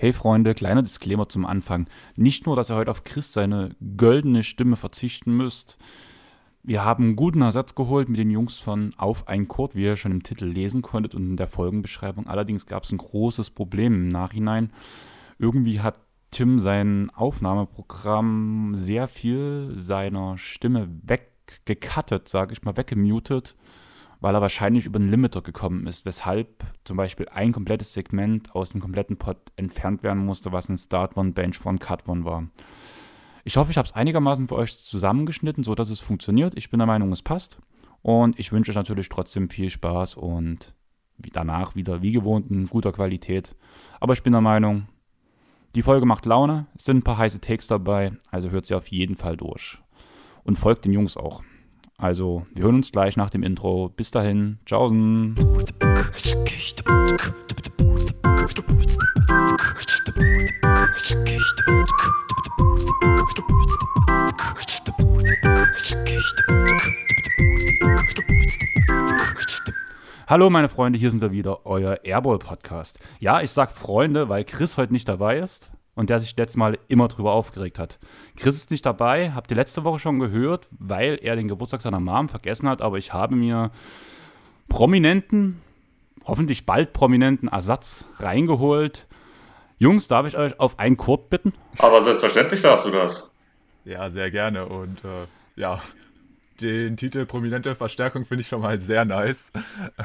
Hey Freunde, kleiner Disclaimer zum Anfang. Nicht nur, dass ihr heute auf Chris seine goldene Stimme verzichten müsst. Wir haben einen guten Ersatz geholt mit den Jungs von Auf ein Chord, wie ihr schon im Titel lesen konntet und in der Folgenbeschreibung. Allerdings gab es ein großes Problem im Nachhinein. Irgendwie hat Tim sein Aufnahmeprogramm sehr viel seiner Stimme weggekattet, sage ich mal, weggemutet weil er wahrscheinlich über den Limiter gekommen ist, weshalb zum Beispiel ein komplettes Segment aus dem kompletten Pod entfernt werden musste, was ein Start One, Bench One, Cut One war. Ich hoffe, ich habe es einigermaßen für euch zusammengeschnitten, sodass es funktioniert. Ich bin der Meinung, es passt. Und ich wünsche euch natürlich trotzdem viel Spaß und danach wieder wie gewohnt in guter Qualität. Aber ich bin der Meinung, die Folge macht Laune, es sind ein paar heiße Takes dabei, also hört sie auf jeden Fall durch. Und folgt den Jungs auch. Also, wir hören uns gleich nach dem Intro. Bis dahin, tschaußen. Hallo meine Freunde, hier sind wir wieder, euer Airball Podcast. Ja, ich sag Freunde, weil Chris heute nicht dabei ist und der sich letztes Mal immer drüber aufgeregt hat. Chris ist nicht dabei, habt ihr letzte Woche schon gehört, weil er den Geburtstag seiner Mom vergessen hat, aber ich habe mir prominenten, hoffentlich bald prominenten Ersatz reingeholt. Jungs, darf ich euch auf einen Kurt bitten? Aber selbstverständlich darfst du das. Ja, sehr gerne und äh, ja, den Titel Prominente Verstärkung finde ich schon mal sehr nice.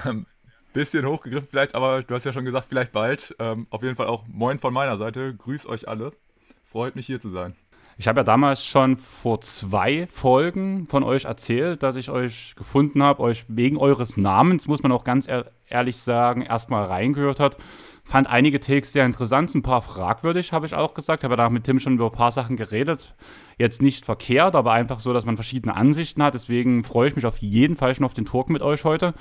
Ähm, Bisschen hochgegriffen vielleicht, aber du hast ja schon gesagt, vielleicht bald. Ähm, auf jeden Fall auch Moin von meiner Seite. Grüß euch alle. Freut mich hier zu sein. Ich habe ja damals schon vor zwei Folgen von euch erzählt, dass ich euch gefunden habe, euch wegen eures Namens, muss man auch ganz ehrlich sagen, erstmal reingehört hat. Fand einige Takes sehr interessant, ein paar fragwürdig, habe ich auch gesagt. Habe danach mit Tim schon über ein paar Sachen geredet. Jetzt nicht verkehrt, aber einfach so, dass man verschiedene Ansichten hat. Deswegen freue ich mich auf jeden Fall schon auf den Talk mit euch heute.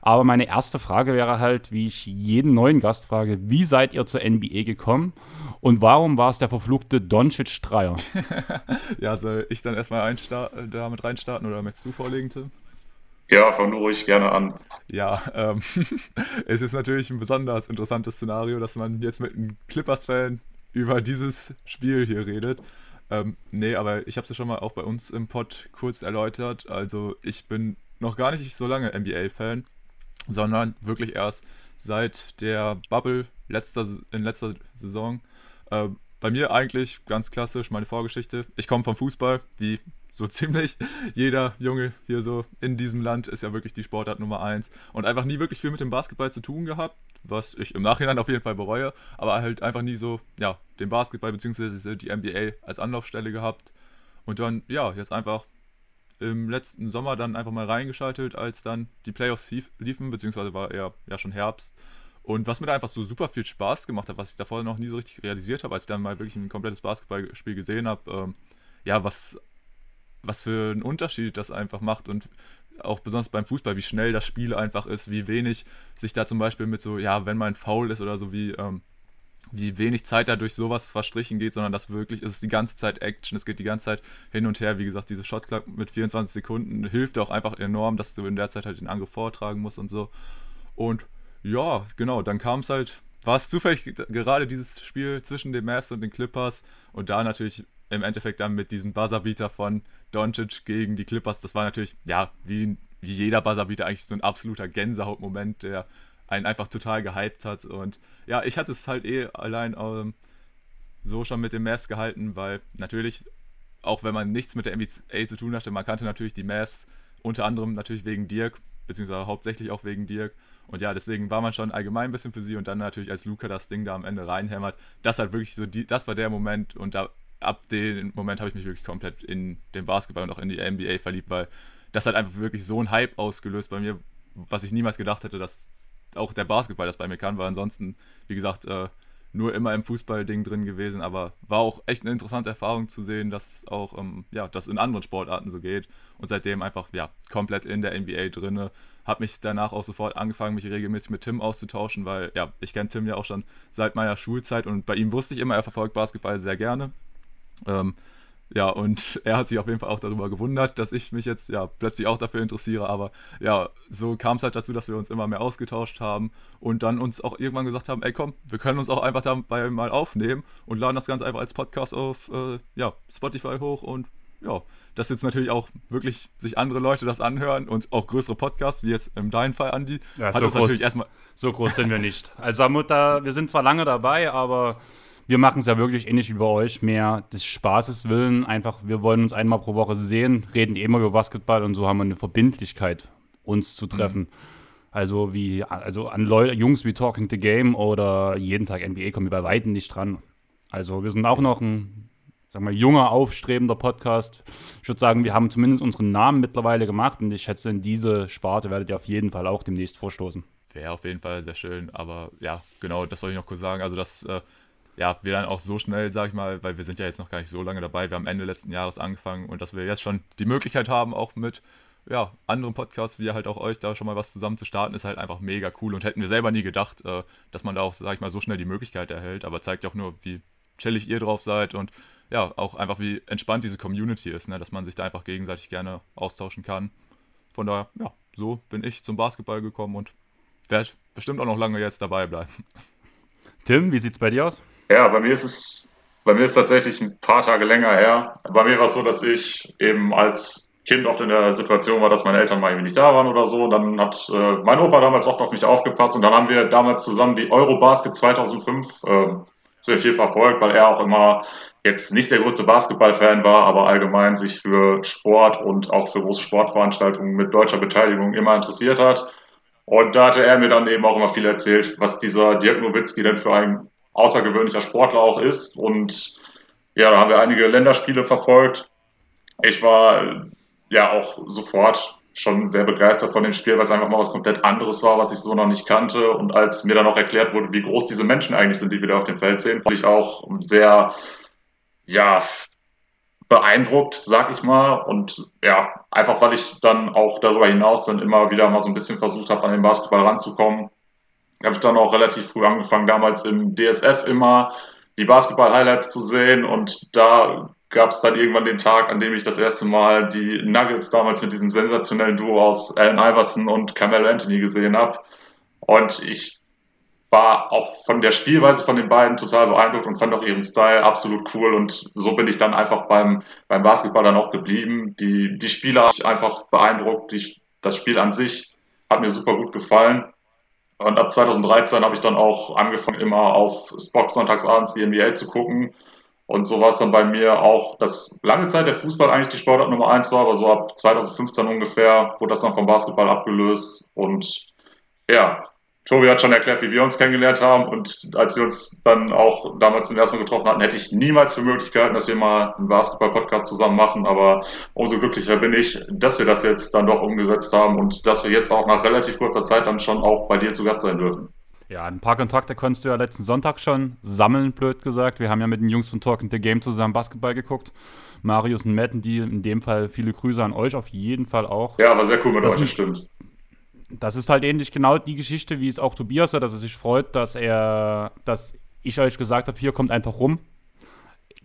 Aber meine erste Frage wäre halt, wie ich jeden neuen Gast frage, wie seid ihr zur NBA gekommen und warum war es der verfluchte Doncic-Dreier? ja, soll ich dann erstmal damit reinstarten oder möchtest du vorlegen, Tim? Ja, fang nur ruhig gerne an. Ja, ähm, es ist natürlich ein besonders interessantes Szenario, dass man jetzt mit einem Clippers-Fan über dieses Spiel hier redet. Ähm, nee, aber ich habe es ja schon mal auch bei uns im Pod kurz erläutert. Also ich bin noch gar nicht so lange NBA-Fan, sondern wirklich erst seit der Bubble letzter, in letzter Saison. Äh, bei mir eigentlich ganz klassisch meine Vorgeschichte. Ich komme vom Fußball, wie so ziemlich jeder Junge hier so in diesem Land ist ja wirklich die Sportart Nummer eins und einfach nie wirklich viel mit dem Basketball zu tun gehabt, was ich im Nachhinein auf jeden Fall bereue, aber halt einfach nie so, ja, den Basketball bzw. die NBA als Anlaufstelle gehabt und dann, ja, jetzt einfach im letzten Sommer dann einfach mal reingeschaltet, als dann die Playoffs liefen, beziehungsweise war eher ja schon Herbst. Und was mir da einfach so super viel Spaß gemacht hat, was ich davor noch nie so richtig realisiert habe, als ich dann mal wirklich ein komplettes Basketballspiel gesehen habe, ähm, ja, was was für einen Unterschied das einfach macht und auch besonders beim Fußball, wie schnell das Spiel einfach ist, wie wenig sich da zum Beispiel mit so, ja, wenn man faul ist oder so, wie, ähm, wie wenig Zeit da durch sowas verstrichen geht, sondern das wirklich ist die ganze Zeit Action, es geht die ganze Zeit hin und her. Wie gesagt, diese Shotclock mit 24 Sekunden hilft auch einfach enorm, dass du in der Zeit halt den Angriff vortragen musst und so. Und ja, genau, dann kam es halt, war es zufällig gerade dieses Spiel zwischen den Mavs und den Clippers und da natürlich im Endeffekt dann mit diesem Buzzerbeater von Doncic gegen die Clippers, das war natürlich, ja, wie, wie jeder Buzzerbeater eigentlich so ein absoluter Gänsehautmoment, der einen einfach total gehypt hat. Und ja, ich hatte es halt eh allein ähm, so schon mit den Mavs gehalten, weil natürlich, auch wenn man nichts mit der NBA zu tun hatte, man kannte natürlich die Mavs unter anderem natürlich wegen Dirk, beziehungsweise hauptsächlich auch wegen Dirk. Und ja, deswegen war man schon allgemein ein bisschen für sie und dann natürlich, als Luca das Ding da am Ende reinhämmert, das halt wirklich so, die, das war der Moment und da ab dem Moment habe ich mich wirklich komplett in den Basketball und auch in die NBA verliebt, weil das hat einfach wirklich so ein Hype ausgelöst bei mir, was ich niemals gedacht hätte, dass auch der Basketball das bei mir kann, weil ansonsten, wie gesagt, äh, nur immer im Fußballding drin gewesen, aber war auch echt eine interessante Erfahrung zu sehen, dass auch ähm, ja, das in anderen Sportarten so geht und seitdem einfach ja komplett in der NBA drinne. Habe mich danach auch sofort angefangen, mich regelmäßig mit Tim auszutauschen, weil ja, ich kenne Tim ja auch schon seit meiner Schulzeit und bei ihm wusste ich immer, er verfolgt Basketball sehr gerne ähm, Ja, und er hat sich auf jeden Fall auch darüber gewundert, dass ich mich jetzt ja plötzlich auch dafür interessiere. Aber ja, so kam es halt dazu, dass wir uns immer mehr ausgetauscht haben und dann uns auch irgendwann gesagt haben, ey komm, wir können uns auch einfach dabei mal aufnehmen und laden das Ganze einfach als Podcast auf äh, ja, Spotify hoch und ja, dass jetzt natürlich auch wirklich sich andere Leute das anhören und auch größere Podcasts, wie jetzt in deinem Fall, Andi, Ja, hat so uns groß- natürlich erstmal So groß sind wir nicht. Also Mutter, wir sind zwar lange dabei, aber wir machen es ja wirklich ähnlich wie bei euch, mehr des Spaßes willen. Einfach, wir wollen uns einmal pro Woche sehen, reden eh immer über Basketball und so haben wir eine Verbindlichkeit, uns zu treffen. Also wie, also an Leu Jungs wie Talking the Game oder jeden Tag NBA kommen wir bei Weitem nicht dran. Also wir sind auch noch ein, sag mal, junger, aufstrebender Podcast. Ich würde sagen, wir haben zumindest unseren Namen mittlerweile gemacht und ich schätze, in diese Sparte werdet ihr auf jeden Fall auch demnächst vorstoßen. Wäre auf jeden Fall sehr schön, aber ja, genau, das wollte ich noch kurz sagen. Also, dass äh, ja, wir dann auch so schnell, sag ich mal, weil wir sind ja jetzt noch gar nicht so lange dabei, wir haben Ende letzten Jahres angefangen und dass wir jetzt schon die Möglichkeit haben, auch mit ja, anderen Podcasts, wie halt auch euch, da schon mal was zusammen zu starten, ist halt einfach mega cool und hätten wir selber nie gedacht, äh, dass man da auch, sag ich mal, so schnell die Möglichkeit erhält, aber zeigt ja auch nur, wie chillig ihr drauf seid und ja, auch einfach, wie entspannt diese Community ist, ne? dass man sich da einfach gegenseitig gerne austauschen kann. Von daher, ja, so bin ich zum Basketball gekommen und werde bestimmt auch noch lange jetzt dabei bleiben. Tim, wie sieht's bei dir aus? Ja, bei mir ist es, bei mir ist tatsächlich ein paar Tage länger her. Bei mir war es so, dass ich eben als Kind oft in der Situation war, dass meine Eltern mal irgendwie nicht da waren oder so. Und dann hat äh, mein Opa damals oft auf mich aufgepasst und dann haben wir damals zusammen die Eurobasket 2005 äh, sehr viel verfolgt, weil er auch immer jetzt nicht der größte Basketballfan war, aber allgemein sich für Sport und auch für große Sportveranstaltungen mit deutscher Beteiligung immer interessiert hat. Und da hatte er mir dann eben auch immer viel erzählt, was dieser Dirk Nowitzki denn für ein außergewöhnlicher Sportler auch ist. Und ja, da haben wir einige Länderspiele verfolgt. Ich war ja auch sofort schon sehr begeistert von dem Spiel, weil es einfach mal was komplett anderes war, was ich so noch nicht kannte. Und als mir dann auch erklärt wurde, wie groß diese Menschen eigentlich sind, die wir da auf dem Feld sehen, war ich auch sehr, ja, beeindruckt, sag ich mal. Und ja, einfach weil ich dann auch darüber hinaus dann immer wieder mal so ein bisschen versucht habe, an den Basketball ranzukommen, habe ich dann auch relativ früh angefangen, damals im DSF immer die Basketball-Highlights zu sehen. Und da gab es dann irgendwann den Tag, an dem ich das erste Mal die Nuggets damals mit diesem sensationellen Duo aus Allen Iverson und Carmelo Anthony gesehen habe. Und ich war auch von der Spielweise von den beiden total beeindruckt und fand auch ihren Style absolut cool. Und so bin ich dann einfach beim, beim Basketball dann auch geblieben. Die, die Spieler habe ich einfach beeindruckt. Die, das Spiel an sich hat mir super gut gefallen. Und ab 2013 habe ich dann auch angefangen, immer auf Spock sonntagsabends die NBA zu gucken. Und so war es dann bei mir auch, dass lange Zeit der Fußball eigentlich die Sportart Nummer eins war, aber so ab 2015 ungefähr wurde das dann vom Basketball abgelöst. Und ja, Tobi hat schon erklärt, wie wir uns kennengelernt haben. Und als wir uns dann auch damals zum ersten Mal getroffen hatten, hätte ich niemals für möglich gehalten, dass wir mal einen Basketball-Podcast zusammen machen. Aber umso glücklicher bin ich, dass wir das jetzt dann doch umgesetzt haben und dass wir jetzt auch nach relativ kurzer Zeit dann schon auch bei dir zu Gast sein dürfen. Ja, ein paar Kontakte konntest du ja letzten Sonntag schon sammeln, blöd gesagt. Wir haben ja mit den Jungs von Talking the Game zusammen Basketball geguckt. Marius und Matt, die in dem Fall viele Grüße an euch, auf jeden Fall auch. Ja, war sehr cool mit Das euch, sind- stimmt. Das ist halt ähnlich genau die Geschichte, wie es auch Tobias hat, dass er sich freut, dass er, dass ich euch gesagt habe, hier kommt einfach rum.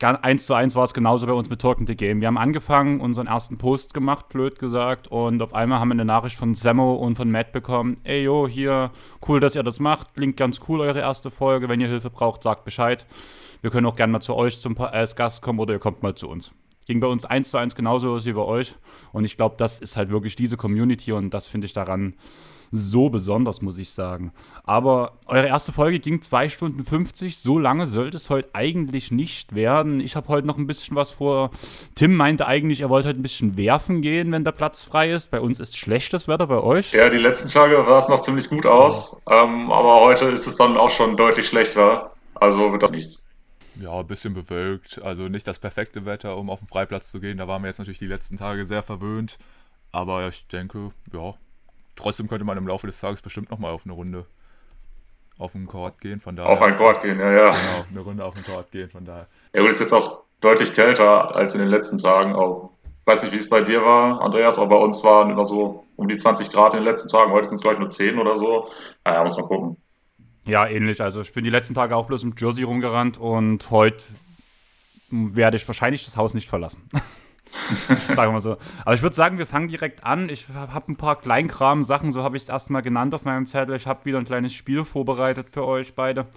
Eins zu eins war es genauso bei uns mit Talking the Game. Wir haben angefangen, unseren ersten Post gemacht, blöd gesagt, und auf einmal haben wir eine Nachricht von Sammo und von Matt bekommen. Ey, yo, hier, cool, dass ihr das macht. Klingt ganz cool, eure erste Folge. Wenn ihr Hilfe braucht, sagt Bescheid. Wir können auch gerne mal zu euch zum, als Gast kommen oder ihr kommt mal zu uns. Ging bei uns eins zu eins genauso los wie bei euch. Und ich glaube, das ist halt wirklich diese Community und das finde ich daran so besonders, muss ich sagen. Aber eure erste Folge ging 2 Stunden 50. So lange sollte es heute eigentlich nicht werden. Ich habe heute noch ein bisschen was vor. Tim meinte eigentlich, er wollte heute ein bisschen werfen gehen, wenn der Platz frei ist. Bei uns ist schlechtes Wetter, bei euch. Ja, die letzten Tage sah es noch ziemlich gut aus, ähm, aber heute ist es dann auch schon deutlich schlechter. Also wird das nichts. Ja, ein bisschen bewölkt. Also nicht das perfekte Wetter, um auf den Freiplatz zu gehen. Da waren wir jetzt natürlich die letzten Tage sehr verwöhnt. Aber ich denke, ja, trotzdem könnte man im Laufe des Tages bestimmt nochmal auf eine Runde auf den Court gehen. Von daher, Auf ein Chord gehen, ja, ja. Genau, eine Runde auf den Court gehen. Von daher. Ja, gut, ist jetzt auch deutlich kälter als in den letzten Tagen. Auch weiß nicht, wie es bei dir war, Andreas, aber bei uns waren immer so um die 20 Grad in den letzten Tagen. Heute sind es, glaube ich, nur 10 oder so. Naja, muss man gucken. Ja, ähnlich. Also ich bin die letzten Tage auch bloß im Jersey rumgerannt und heute werde ich wahrscheinlich das Haus nicht verlassen. sagen wir mal so. Aber ich würde sagen, wir fangen direkt an. Ich habe ein paar Kleinkram-Sachen, so habe ich es erstmal genannt auf meinem Zettel. Ich habe wieder ein kleines Spiel vorbereitet für euch beide.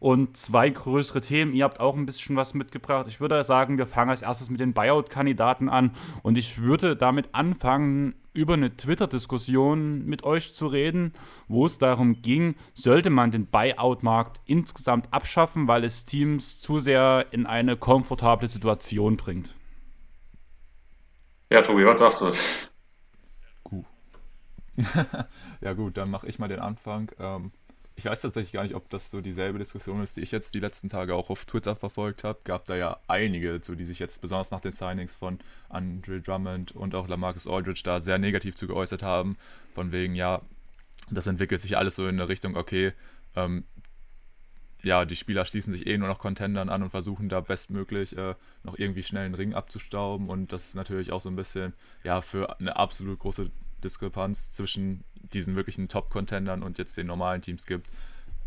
Und zwei größere Themen. Ihr habt auch ein bisschen was mitgebracht. Ich würde sagen, wir fangen als erstes mit den Buyout-Kandidaten an. Und ich würde damit anfangen, über eine Twitter-Diskussion mit euch zu reden, wo es darum ging, sollte man den Buyout-Markt insgesamt abschaffen, weil es Teams zu sehr in eine komfortable Situation bringt. Ja, Tobi, was sagst du? Gut. ja gut, dann mache ich mal den Anfang. Ähm, ich weiß tatsächlich gar nicht, ob das so dieselbe Diskussion ist, die ich jetzt die letzten Tage auch auf Twitter verfolgt habe. Gab da ja einige, so, die sich jetzt besonders nach den Signings von Andre Drummond und auch Lamarcus Aldridge da sehr negativ zu geäußert haben. Von wegen, ja, das entwickelt sich alles so in eine Richtung, okay, ähm, ja, die Spieler schließen sich eh nur noch Contendern an und versuchen da bestmöglich äh, noch irgendwie schnell einen Ring abzustauben. Und das ist natürlich auch so ein bisschen, ja, für eine absolut große Diskrepanz zwischen diesen wirklichen Top-Contendern und jetzt den normalen Teams gibt.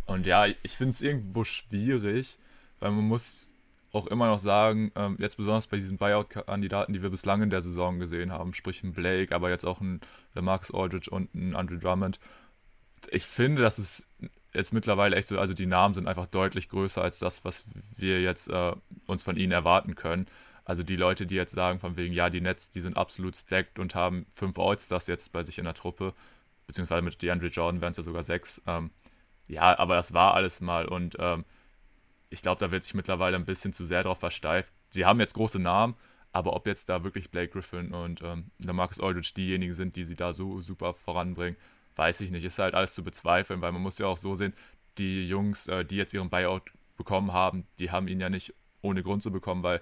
Und ja, ich finde es irgendwo schwierig, weil man muss auch immer noch sagen, ähm, jetzt besonders bei diesen Buyout-Kandidaten, die wir bislang in der Saison gesehen haben, sprich ein Blake, aber jetzt auch ein Marcus Aldridge und ein Andrew Drummond, ich finde, dass es jetzt mittlerweile echt so, also die Namen sind einfach deutlich größer als das, was wir jetzt äh, uns von ihnen erwarten können. Also die Leute, die jetzt sagen, von wegen, ja, die Nets, die sind absolut stacked und haben fünf Allstars jetzt bei sich in der Truppe, beziehungsweise mit DeAndre Jordan wären es ja sogar sechs. Ähm, ja, aber das war alles mal und ähm, ich glaube, da wird sich mittlerweile ein bisschen zu sehr drauf versteift. Sie haben jetzt große Namen, aber ob jetzt da wirklich Blake Griffin und ähm, Marcus Aldridge diejenigen sind, die sie da so super voranbringen, weiß ich nicht. Ist halt alles zu bezweifeln, weil man muss ja auch so sehen, die Jungs, äh, die jetzt ihren Buyout bekommen haben, die haben ihn ja nicht ohne Grund zu bekommen, weil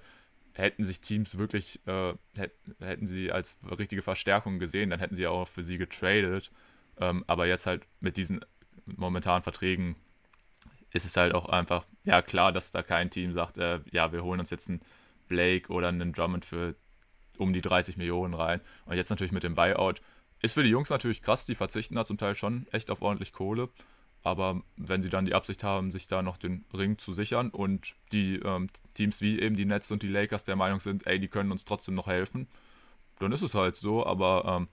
hätten sich Teams wirklich, äh, hätten sie als richtige Verstärkung gesehen, dann hätten sie auch für sie getradet. Ähm, aber jetzt halt mit diesen momentanen Verträgen ist es halt auch einfach, ja klar, dass da kein Team sagt, äh, ja, wir holen uns jetzt einen Blake oder einen Drummond für um die 30 Millionen rein. Und jetzt natürlich mit dem Buyout ist für die Jungs natürlich krass, die verzichten da zum Teil schon echt auf ordentlich Kohle. Aber wenn sie dann die Absicht haben, sich da noch den Ring zu sichern und die ähm, Teams wie eben die Nets und die Lakers der Meinung sind, ey, die können uns trotzdem noch helfen, dann ist es halt so. Aber ähm,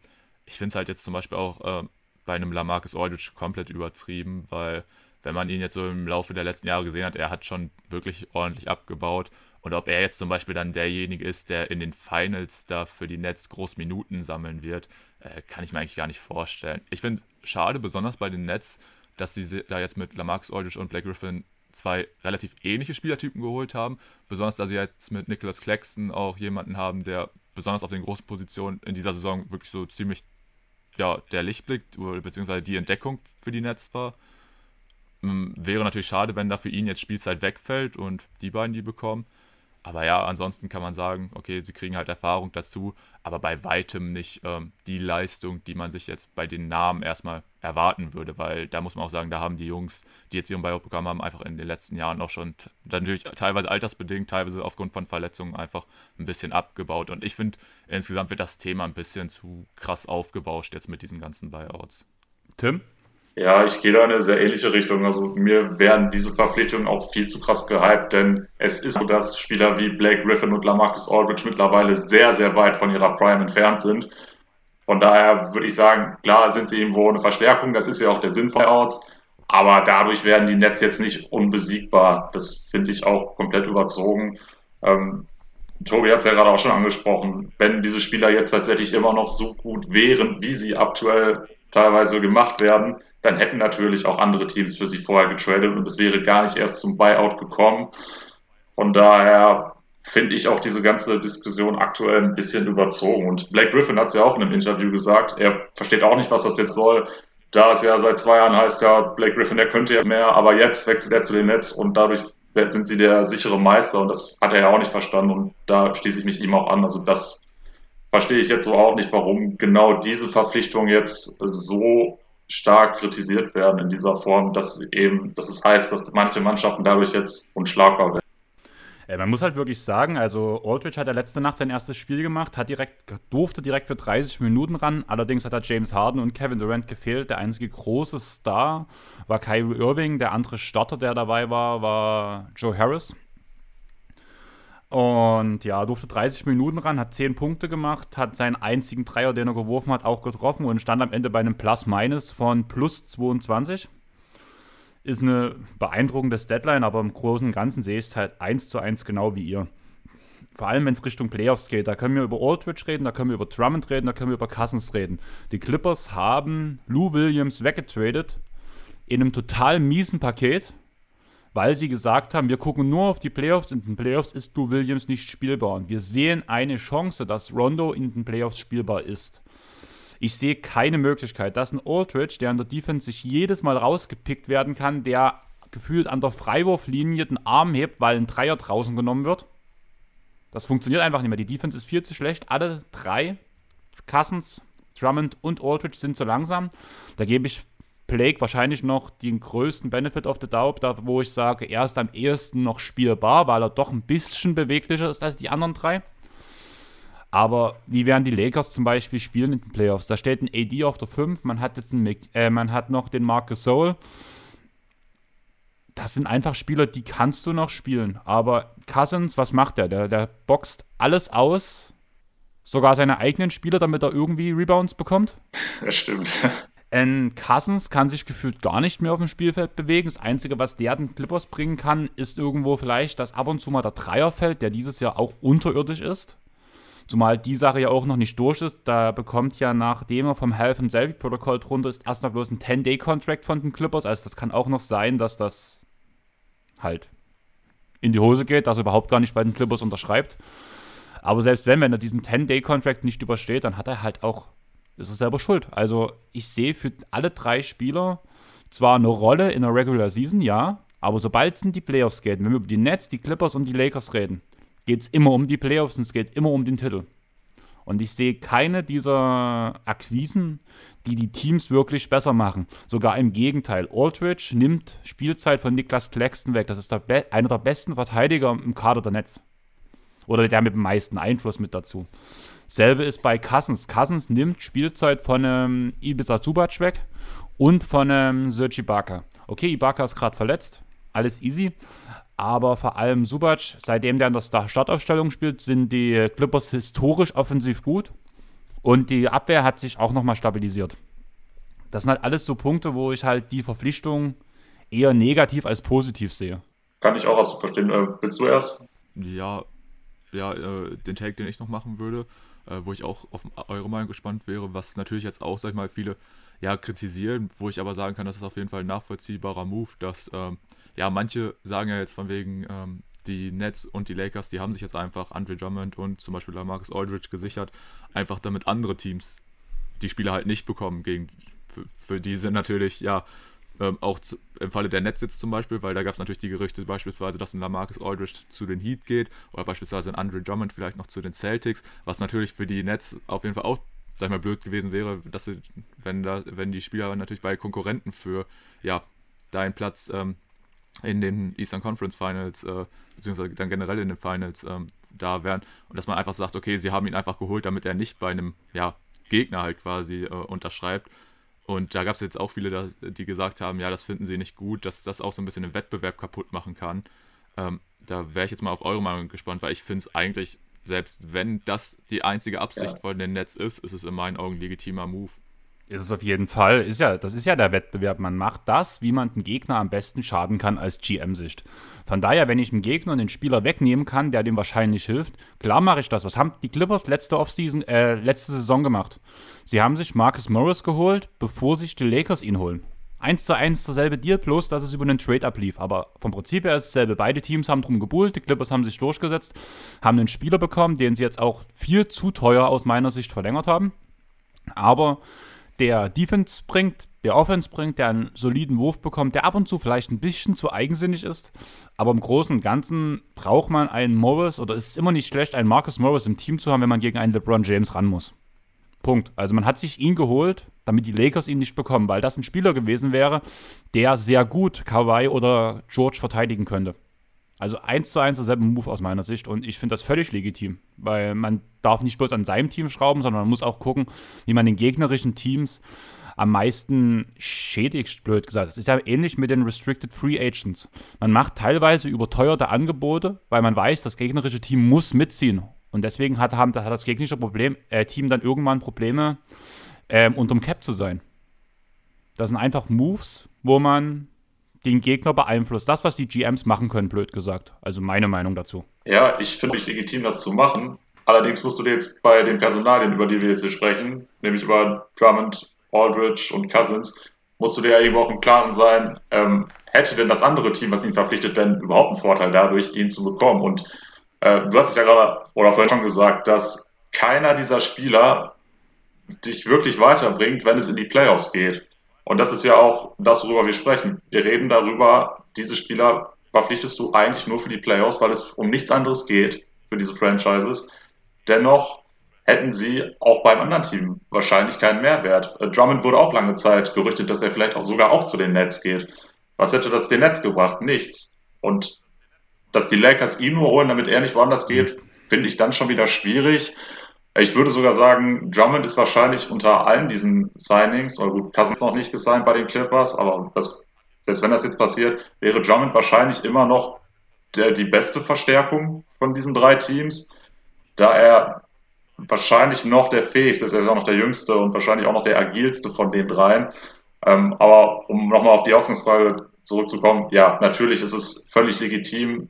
ich finde es halt jetzt zum Beispiel auch äh, bei einem Lamarcus Aldridge komplett übertrieben, weil wenn man ihn jetzt so im Laufe der letzten Jahre gesehen hat, er hat schon wirklich ordentlich abgebaut und ob er jetzt zum Beispiel dann derjenige ist, der in den Finals da für die Nets groß Minuten sammeln wird, äh, kann ich mir eigentlich gar nicht vorstellen. Ich finde es schade, besonders bei den Nets, dass sie da jetzt mit Lamarcus Aldridge und Blake Griffin zwei relativ ähnliche Spielertypen geholt haben. Besonders, da sie jetzt mit Nicholas Claxton auch jemanden haben, der besonders auf den großen Positionen in dieser Saison wirklich so ziemlich ja, der Lichtblick beziehungsweise die Entdeckung für die Nets war. Ähm, wäre natürlich schade, wenn da für ihn jetzt Spielzeit wegfällt und die beiden die bekommen. Aber ja, ansonsten kann man sagen, okay, sie kriegen halt Erfahrung dazu, aber bei weitem nicht ähm, die Leistung, die man sich jetzt bei den Namen erstmal erwarten würde, weil da muss man auch sagen, da haben die Jungs, die jetzt ihren bekommen haben, einfach in den letzten Jahren auch schon natürlich teilweise altersbedingt, teilweise aufgrund von Verletzungen einfach ein bisschen abgebaut. Und ich finde, insgesamt wird das Thema ein bisschen zu krass aufgebauscht jetzt mit diesen ganzen Buyouts. Tim? Ja, ich gehe da in eine sehr ähnliche Richtung. Also mir werden diese Verpflichtungen auch viel zu krass gehypt, denn es ist so, dass Spieler wie Blake Griffin und Lamarcus Aldridge mittlerweile sehr, sehr weit von ihrer Prime entfernt sind. Von daher würde ich sagen, klar sind sie irgendwo eine Verstärkung, das ist ja auch der Sinn von Outs, aber dadurch werden die Nets jetzt nicht unbesiegbar. Das finde ich auch komplett überzogen. Ähm, Tobi hat es ja gerade auch schon angesprochen, wenn diese Spieler jetzt tatsächlich immer noch so gut wären, wie sie aktuell teilweise gemacht werden, dann hätten natürlich auch andere Teams für sie vorher getradet und es wäre gar nicht erst zum Buyout gekommen. Von daher finde ich auch diese ganze Diskussion aktuell ein bisschen überzogen. Und Blake Griffin hat es ja auch in einem Interview gesagt, er versteht auch nicht, was das jetzt soll. Da es ja seit zwei Jahren heißt, ja, Blake Griffin, der könnte ja mehr, aber jetzt wechselt er zu den Nets und dadurch sind sie der sichere Meister und das hat er ja auch nicht verstanden und da schließe ich mich ihm auch an. Also das verstehe ich jetzt so auch nicht, warum genau diese Verpflichtung jetzt so stark kritisiert werden in dieser Form, dass eben, dass es heißt, dass manche Mannschaften dadurch jetzt unschlagbar werden. Äh, man muss halt wirklich sagen, also Aldridge hat ja letzte Nacht sein erstes Spiel gemacht, hat direkt, durfte direkt für 30 Minuten ran. Allerdings hat da James Harden und Kevin Durant gefehlt. Der einzige große Star war Kyrie Irving. Der andere Starter, der dabei war, war Joe Harris. Und ja, durfte 30 Minuten ran, hat 10 Punkte gemacht, hat seinen einzigen Dreier, den er geworfen hat, auch getroffen und stand am Ende bei einem Plus-Minus von plus 22. Ist eine beeindruckende Deadline, aber im Großen und Ganzen sehe ich es halt 1 zu 1 genau wie ihr. Vor allem, wenn es Richtung Playoffs geht, da können wir über Aldridge reden, da können wir über Drummond reden, da können wir über Cousins reden. Die Clippers haben Lou Williams weggetradet in einem total miesen Paket weil sie gesagt haben, wir gucken nur auf die Playoffs. In den Playoffs ist Lou Williams nicht spielbar. Und wir sehen eine Chance, dass Rondo in den Playoffs spielbar ist. Ich sehe keine Möglichkeit, dass ein Aldridge, der in der Defense sich jedes Mal rausgepickt werden kann, der gefühlt an der Freiwurflinie den Arm hebt, weil ein Dreier draußen genommen wird. Das funktioniert einfach nicht mehr. Die Defense ist viel zu schlecht. Alle drei, Cousins, Drummond und Aldridge, sind zu langsam. Da gebe ich Blake wahrscheinlich noch den größten Benefit of the Doubt, da wo ich sage, er ist am ehesten noch spielbar, weil er doch ein bisschen beweglicher ist als die anderen drei. Aber wie werden die Lakers zum Beispiel spielen in den Playoffs? Da steht ein AD auf der 5, man hat jetzt einen, äh, man hat noch den Marcus Soul. Das sind einfach Spieler, die kannst du noch spielen. Aber Cousins, was macht der? Der, der boxt alles aus, sogar seine eigenen Spieler, damit er irgendwie Rebounds bekommt. Das stimmt. Ein Cousins kann sich gefühlt gar nicht mehr auf dem Spielfeld bewegen. Das Einzige, was der den Clippers bringen kann, ist irgendwo vielleicht, dass ab und zu mal der Dreier fällt, der dieses Jahr auch unterirdisch ist. Zumal die Sache ja auch noch nicht durch ist. Da bekommt ja, nachdem er vom Health and Safety Protokoll drunter ist, erstmal bloß ein 10-Day-Contract von den Clippers. Also das kann auch noch sein, dass das halt in die Hose geht, dass er überhaupt gar nicht bei den Clippers unterschreibt. Aber selbst wenn, wenn er diesen 10-Day-Contract nicht übersteht, dann hat er halt auch ist er selber schuld. Also ich sehe für alle drei Spieler zwar eine Rolle in der Regular Season, ja, aber sobald es in die Playoffs geht, wenn wir über die Nets, die Clippers und die Lakers reden, geht es immer um die Playoffs und es geht immer um den Titel. Und ich sehe keine dieser Akquisen, die die Teams wirklich besser machen. Sogar im Gegenteil. Aldridge nimmt Spielzeit von Niklas Claxton weg. Das ist der einer der besten Verteidiger im Kader der Nets. Oder der mit dem meisten Einfluss mit dazu. Selbe ist bei Cousins. Cousins nimmt Spielzeit von ähm, Ibiza Zubac weg und von ähm, Sergi Ibaka. Okay, Ibaka ist gerade verletzt, alles easy. Aber vor allem Subac, seitdem der in der Startaufstellung spielt, sind die Clippers historisch offensiv gut. Und die Abwehr hat sich auch nochmal stabilisiert. Das sind halt alles so Punkte, wo ich halt die Verpflichtung eher negativ als positiv sehe. Kann ich auch absolut verstehen. Äh, willst du erst? Ja, ja äh, den Take, den ich noch machen würde äh, wo ich auch auf eure Meinung gespannt wäre, was natürlich jetzt auch, sag ich mal, viele ja, kritisieren, wo ich aber sagen kann, das ist auf jeden Fall ein nachvollziehbarer Move, dass ähm, ja, manche sagen ja jetzt von wegen, ähm, die Nets und die Lakers, die haben sich jetzt einfach Andre Drummond und zum Beispiel Marcus Aldridge gesichert, einfach damit andere Teams die Spieler halt nicht bekommen. Gegen, für, für die sind natürlich, ja, ähm, auch zu, im Falle der Nets jetzt zum Beispiel, weil da gab es natürlich die Gerüchte beispielsweise, dass ein Lamarcus Aldridge zu den Heat geht oder beispielsweise ein Andre Drummond vielleicht noch zu den Celtics, was natürlich für die Nets auf jeden Fall auch, sag ich mal, blöd gewesen wäre, dass sie, wenn da, wenn die Spieler natürlich bei Konkurrenten für ja, deinen Platz ähm, in den Eastern Conference Finals, äh, beziehungsweise dann generell in den Finals ähm, da wären. Und dass man einfach sagt, okay, sie haben ihn einfach geholt, damit er nicht bei einem ja, Gegner halt quasi äh, unterschreibt und da gab es jetzt auch viele, die gesagt haben, ja, das finden sie nicht gut, dass das auch so ein bisschen den Wettbewerb kaputt machen kann. Ähm, da wäre ich jetzt mal auf eure Meinung gespannt, weil ich finde es eigentlich, selbst wenn das die einzige Absicht ja. von den Netz ist, ist es in meinen Augen legitimer Move. Ist es auf jeden Fall. Ist ja, das ist ja der Wettbewerb. Man macht das, wie man den Gegner am besten schaden kann als GM-Sicht. Von daher, wenn ich einen Gegner den Spieler wegnehmen kann, der dem wahrscheinlich hilft, klar mache ich das. Was haben die Clippers letzte Offseason, äh, letzte Saison gemacht? Sie haben sich Marcus Morris geholt, bevor sich die Lakers ihn holen. Eins zu eins derselbe Deal, bloß dass es über einen Trade ablief. Aber vom Prinzip her ist dasselbe. Beide Teams haben drum gebuhlt, die Clippers haben sich durchgesetzt, haben einen Spieler bekommen, den sie jetzt auch viel zu teuer aus meiner Sicht verlängert haben. Aber der Defense bringt, der Offense bringt, der einen soliden Wurf bekommt, der ab und zu vielleicht ein bisschen zu eigensinnig ist. Aber im Großen und Ganzen braucht man einen Morris oder ist es immer nicht schlecht, einen Marcus Morris im Team zu haben, wenn man gegen einen LeBron James ran muss. Punkt. Also man hat sich ihn geholt, damit die Lakers ihn nicht bekommen, weil das ein Spieler gewesen wäre, der sehr gut Kawhi oder George verteidigen könnte. Also eins zu eins derselbe Move aus meiner Sicht und ich finde das völlig legitim, weil man darf nicht bloß an seinem Team schrauben, sondern man muss auch gucken, wie man den gegnerischen Teams am meisten schädigt, blöd gesagt. Das ist ja ähnlich mit den Restricted Free Agents. Man macht teilweise überteuerte Angebote, weil man weiß, das gegnerische Team muss mitziehen. Und deswegen hat, hat das gegnerische Problem, äh, Team dann irgendwann Probleme, ähm, unterm Cap zu sein. Das sind einfach Moves, wo man den Gegner beeinflusst. Das, was die GMs machen können, blöd gesagt. Also meine Meinung dazu. Ja, ich finde es legitim, das zu machen. Allerdings musst du dir jetzt bei den Personalien, über die wir jetzt hier sprechen, nämlich über Drummond, Aldridge und Cousins, musst du dir ja irgendwo auch im Klaren sein, ähm, hätte denn das andere Team, was ihn verpflichtet, denn überhaupt einen Vorteil dadurch, ihn zu bekommen? Und äh, du hast es ja gerade oder vorhin schon gesagt, dass keiner dieser Spieler dich wirklich weiterbringt, wenn es in die Playoffs geht. Und das ist ja auch das, worüber wir sprechen. Wir reden darüber, diese Spieler verpflichtest du eigentlich nur für die Playoffs, weil es um nichts anderes geht für diese Franchises. Dennoch hätten sie auch beim anderen Team wahrscheinlich keinen Mehrwert. Äh, Drummond wurde auch lange Zeit gerüchtet, dass er vielleicht auch sogar auch zu den Nets geht. Was hätte das den Nets gebracht? Nichts. Und dass die Lakers ihn nur holen, damit er nicht woanders geht, finde ich dann schon wieder schwierig. Ich würde sogar sagen, Drummond ist wahrscheinlich unter allen diesen Signings, oder gut, Cousins noch nicht gesigned bei den Clippers, aber das, selbst wenn das jetzt passiert, wäre Drummond wahrscheinlich immer noch der, die beste Verstärkung von diesen drei Teams, da er wahrscheinlich noch der fähigste ist, er ist auch noch der jüngste und wahrscheinlich auch noch der agilste von den dreien. Ähm, aber um nochmal auf die Ausgangsfrage zurückzukommen, ja, natürlich ist es völlig legitim,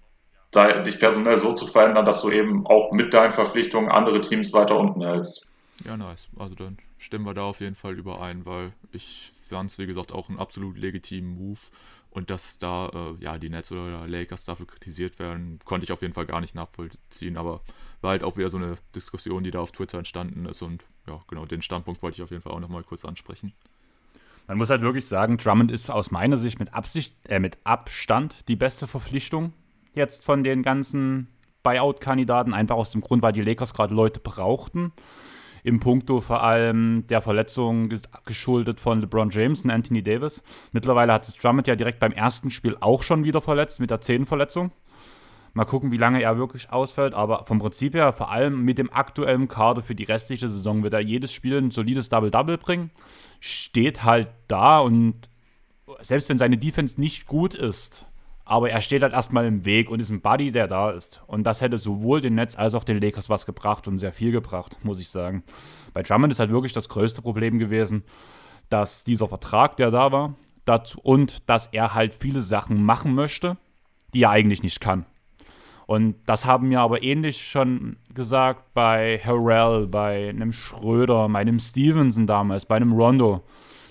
dich personell so zu verändern, dass du eben auch mit deinen Verpflichtungen andere Teams weiter unten hältst. Ja, nice. Also dann stimmen wir da auf jeden Fall überein, weil ich fand es, wie gesagt, auch einen absolut legitimen Move. Und dass da äh, ja die Nets oder Lakers dafür kritisiert werden, konnte ich auf jeden Fall gar nicht nachvollziehen. Aber war halt auch wieder so eine Diskussion, die da auf Twitter entstanden ist. Und ja, genau, den Standpunkt wollte ich auf jeden Fall auch nochmal kurz ansprechen. Man muss halt wirklich sagen, Drummond ist aus meiner Sicht mit Absicht, äh, mit Abstand die beste Verpflichtung jetzt von den ganzen Buyout-Kandidaten, einfach aus dem Grund, weil die Lakers gerade Leute brauchten. Im Punkto vor allem der Verletzung geschuldet von LeBron James und Anthony Davis. Mittlerweile hat sich Drummond ja direkt beim ersten Spiel auch schon wieder verletzt mit der Zehenverletzung. Mal gucken, wie lange er wirklich ausfällt. Aber vom Prinzip her, vor allem mit dem aktuellen Kader für die restliche Saison, wird er jedes Spiel ein solides Double-Double bringen. Steht halt da und selbst wenn seine Defense nicht gut ist, aber er steht halt erstmal im Weg und ist ein Buddy, der da ist. Und das hätte sowohl den Nets als auch den Lakers was gebracht und sehr viel gebracht, muss ich sagen. Bei Drummond ist halt wirklich das größte Problem gewesen, dass dieser Vertrag, der da war, dazu, und dass er halt viele Sachen machen möchte, die er eigentlich nicht kann. Und das haben mir aber ähnlich schon gesagt bei Harrell, bei einem Schröder, bei einem Stevenson damals, bei einem Rondo.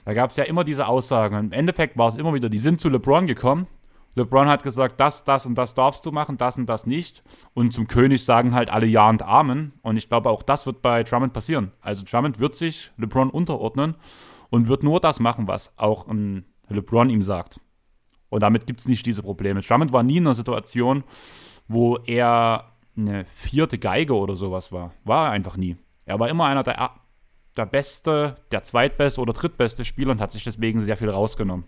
Da gab es ja immer diese Aussagen. Im Endeffekt war es immer wieder, die sind zu LeBron gekommen LeBron hat gesagt, das, das und das darfst du machen, das und das nicht. Und zum König sagen halt alle Ja und Amen. Und ich glaube, auch das wird bei Drummond passieren. Also Drummond wird sich LeBron unterordnen und wird nur das machen, was auch um, LeBron ihm sagt. Und damit gibt es nicht diese Probleme. Drummond war nie in einer Situation, wo er eine vierte Geige oder sowas war. War er einfach nie. Er war immer einer der, der beste, der zweitbeste oder drittbeste Spieler und hat sich deswegen sehr viel rausgenommen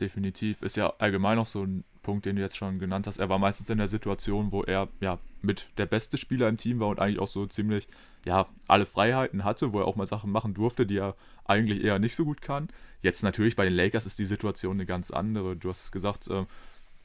definitiv. Ist ja allgemein noch so ein Punkt, den du jetzt schon genannt hast. Er war meistens in der Situation, wo er ja mit der beste Spieler im Team war und eigentlich auch so ziemlich ja alle Freiheiten hatte, wo er auch mal Sachen machen durfte, die er eigentlich eher nicht so gut kann. Jetzt natürlich bei den Lakers ist die Situation eine ganz andere. Du hast gesagt, äh,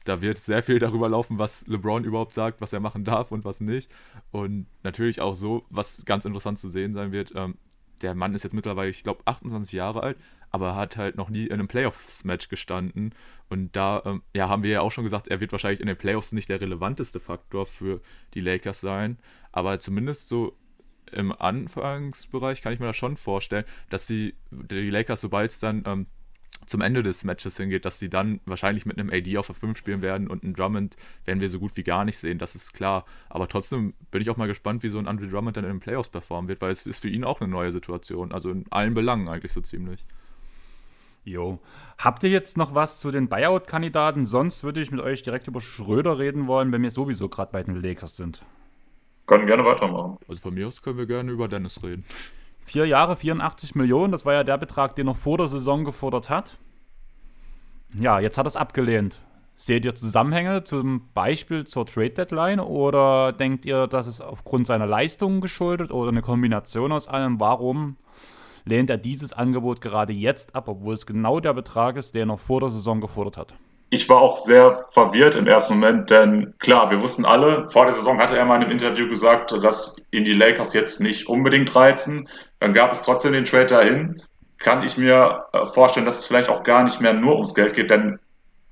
da wird sehr viel darüber laufen, was LeBron überhaupt sagt, was er machen darf und was nicht. Und natürlich auch so, was ganz interessant zu sehen sein wird. Ähm, der Mann ist jetzt mittlerweile, ich glaube, 28 Jahre alt, aber hat halt noch nie in einem Playoffs-Match gestanden. Und da ähm, ja, haben wir ja auch schon gesagt, er wird wahrscheinlich in den Playoffs nicht der relevanteste Faktor für die Lakers sein. Aber zumindest so im Anfangsbereich kann ich mir das schon vorstellen, dass sie, die Lakers, sobald es dann ähm, zum Ende des Matches hingeht, dass sie dann wahrscheinlich mit einem AD auf der 5 spielen werden und einen Drummond werden wir so gut wie gar nicht sehen, das ist klar. Aber trotzdem bin ich auch mal gespannt, wie so ein Andre Drummond dann in den Playoffs performen wird, weil es ist für ihn auch eine neue Situation, also in allen Belangen eigentlich so ziemlich. Jo. Habt ihr jetzt noch was zu den Buyout-Kandidaten? Sonst würde ich mit euch direkt über Schröder reden wollen, wenn wir sowieso gerade bei den Lakers sind. Können gerne weitermachen. Also von mir aus können wir gerne über Dennis reden. Vier Jahre, 84 Millionen, das war ja der Betrag, den er vor der Saison gefordert hat. Ja, jetzt hat er es abgelehnt. Seht ihr Zusammenhänge zum Beispiel zur Trade Deadline oder denkt ihr, dass es aufgrund seiner Leistungen geschuldet oder eine Kombination aus allem? Warum lehnt er dieses Angebot gerade jetzt ab, obwohl es genau der Betrag ist, der er noch vor der Saison gefordert hat? Ich war auch sehr verwirrt im ersten Moment, denn klar, wir wussten alle, vor der Saison hatte er mal in einem Interview gesagt, dass ihn die Lakers jetzt nicht unbedingt reizen. Dann gab es trotzdem den Trade dahin. Kann ich mir äh, vorstellen, dass es vielleicht auch gar nicht mehr nur ums Geld geht, denn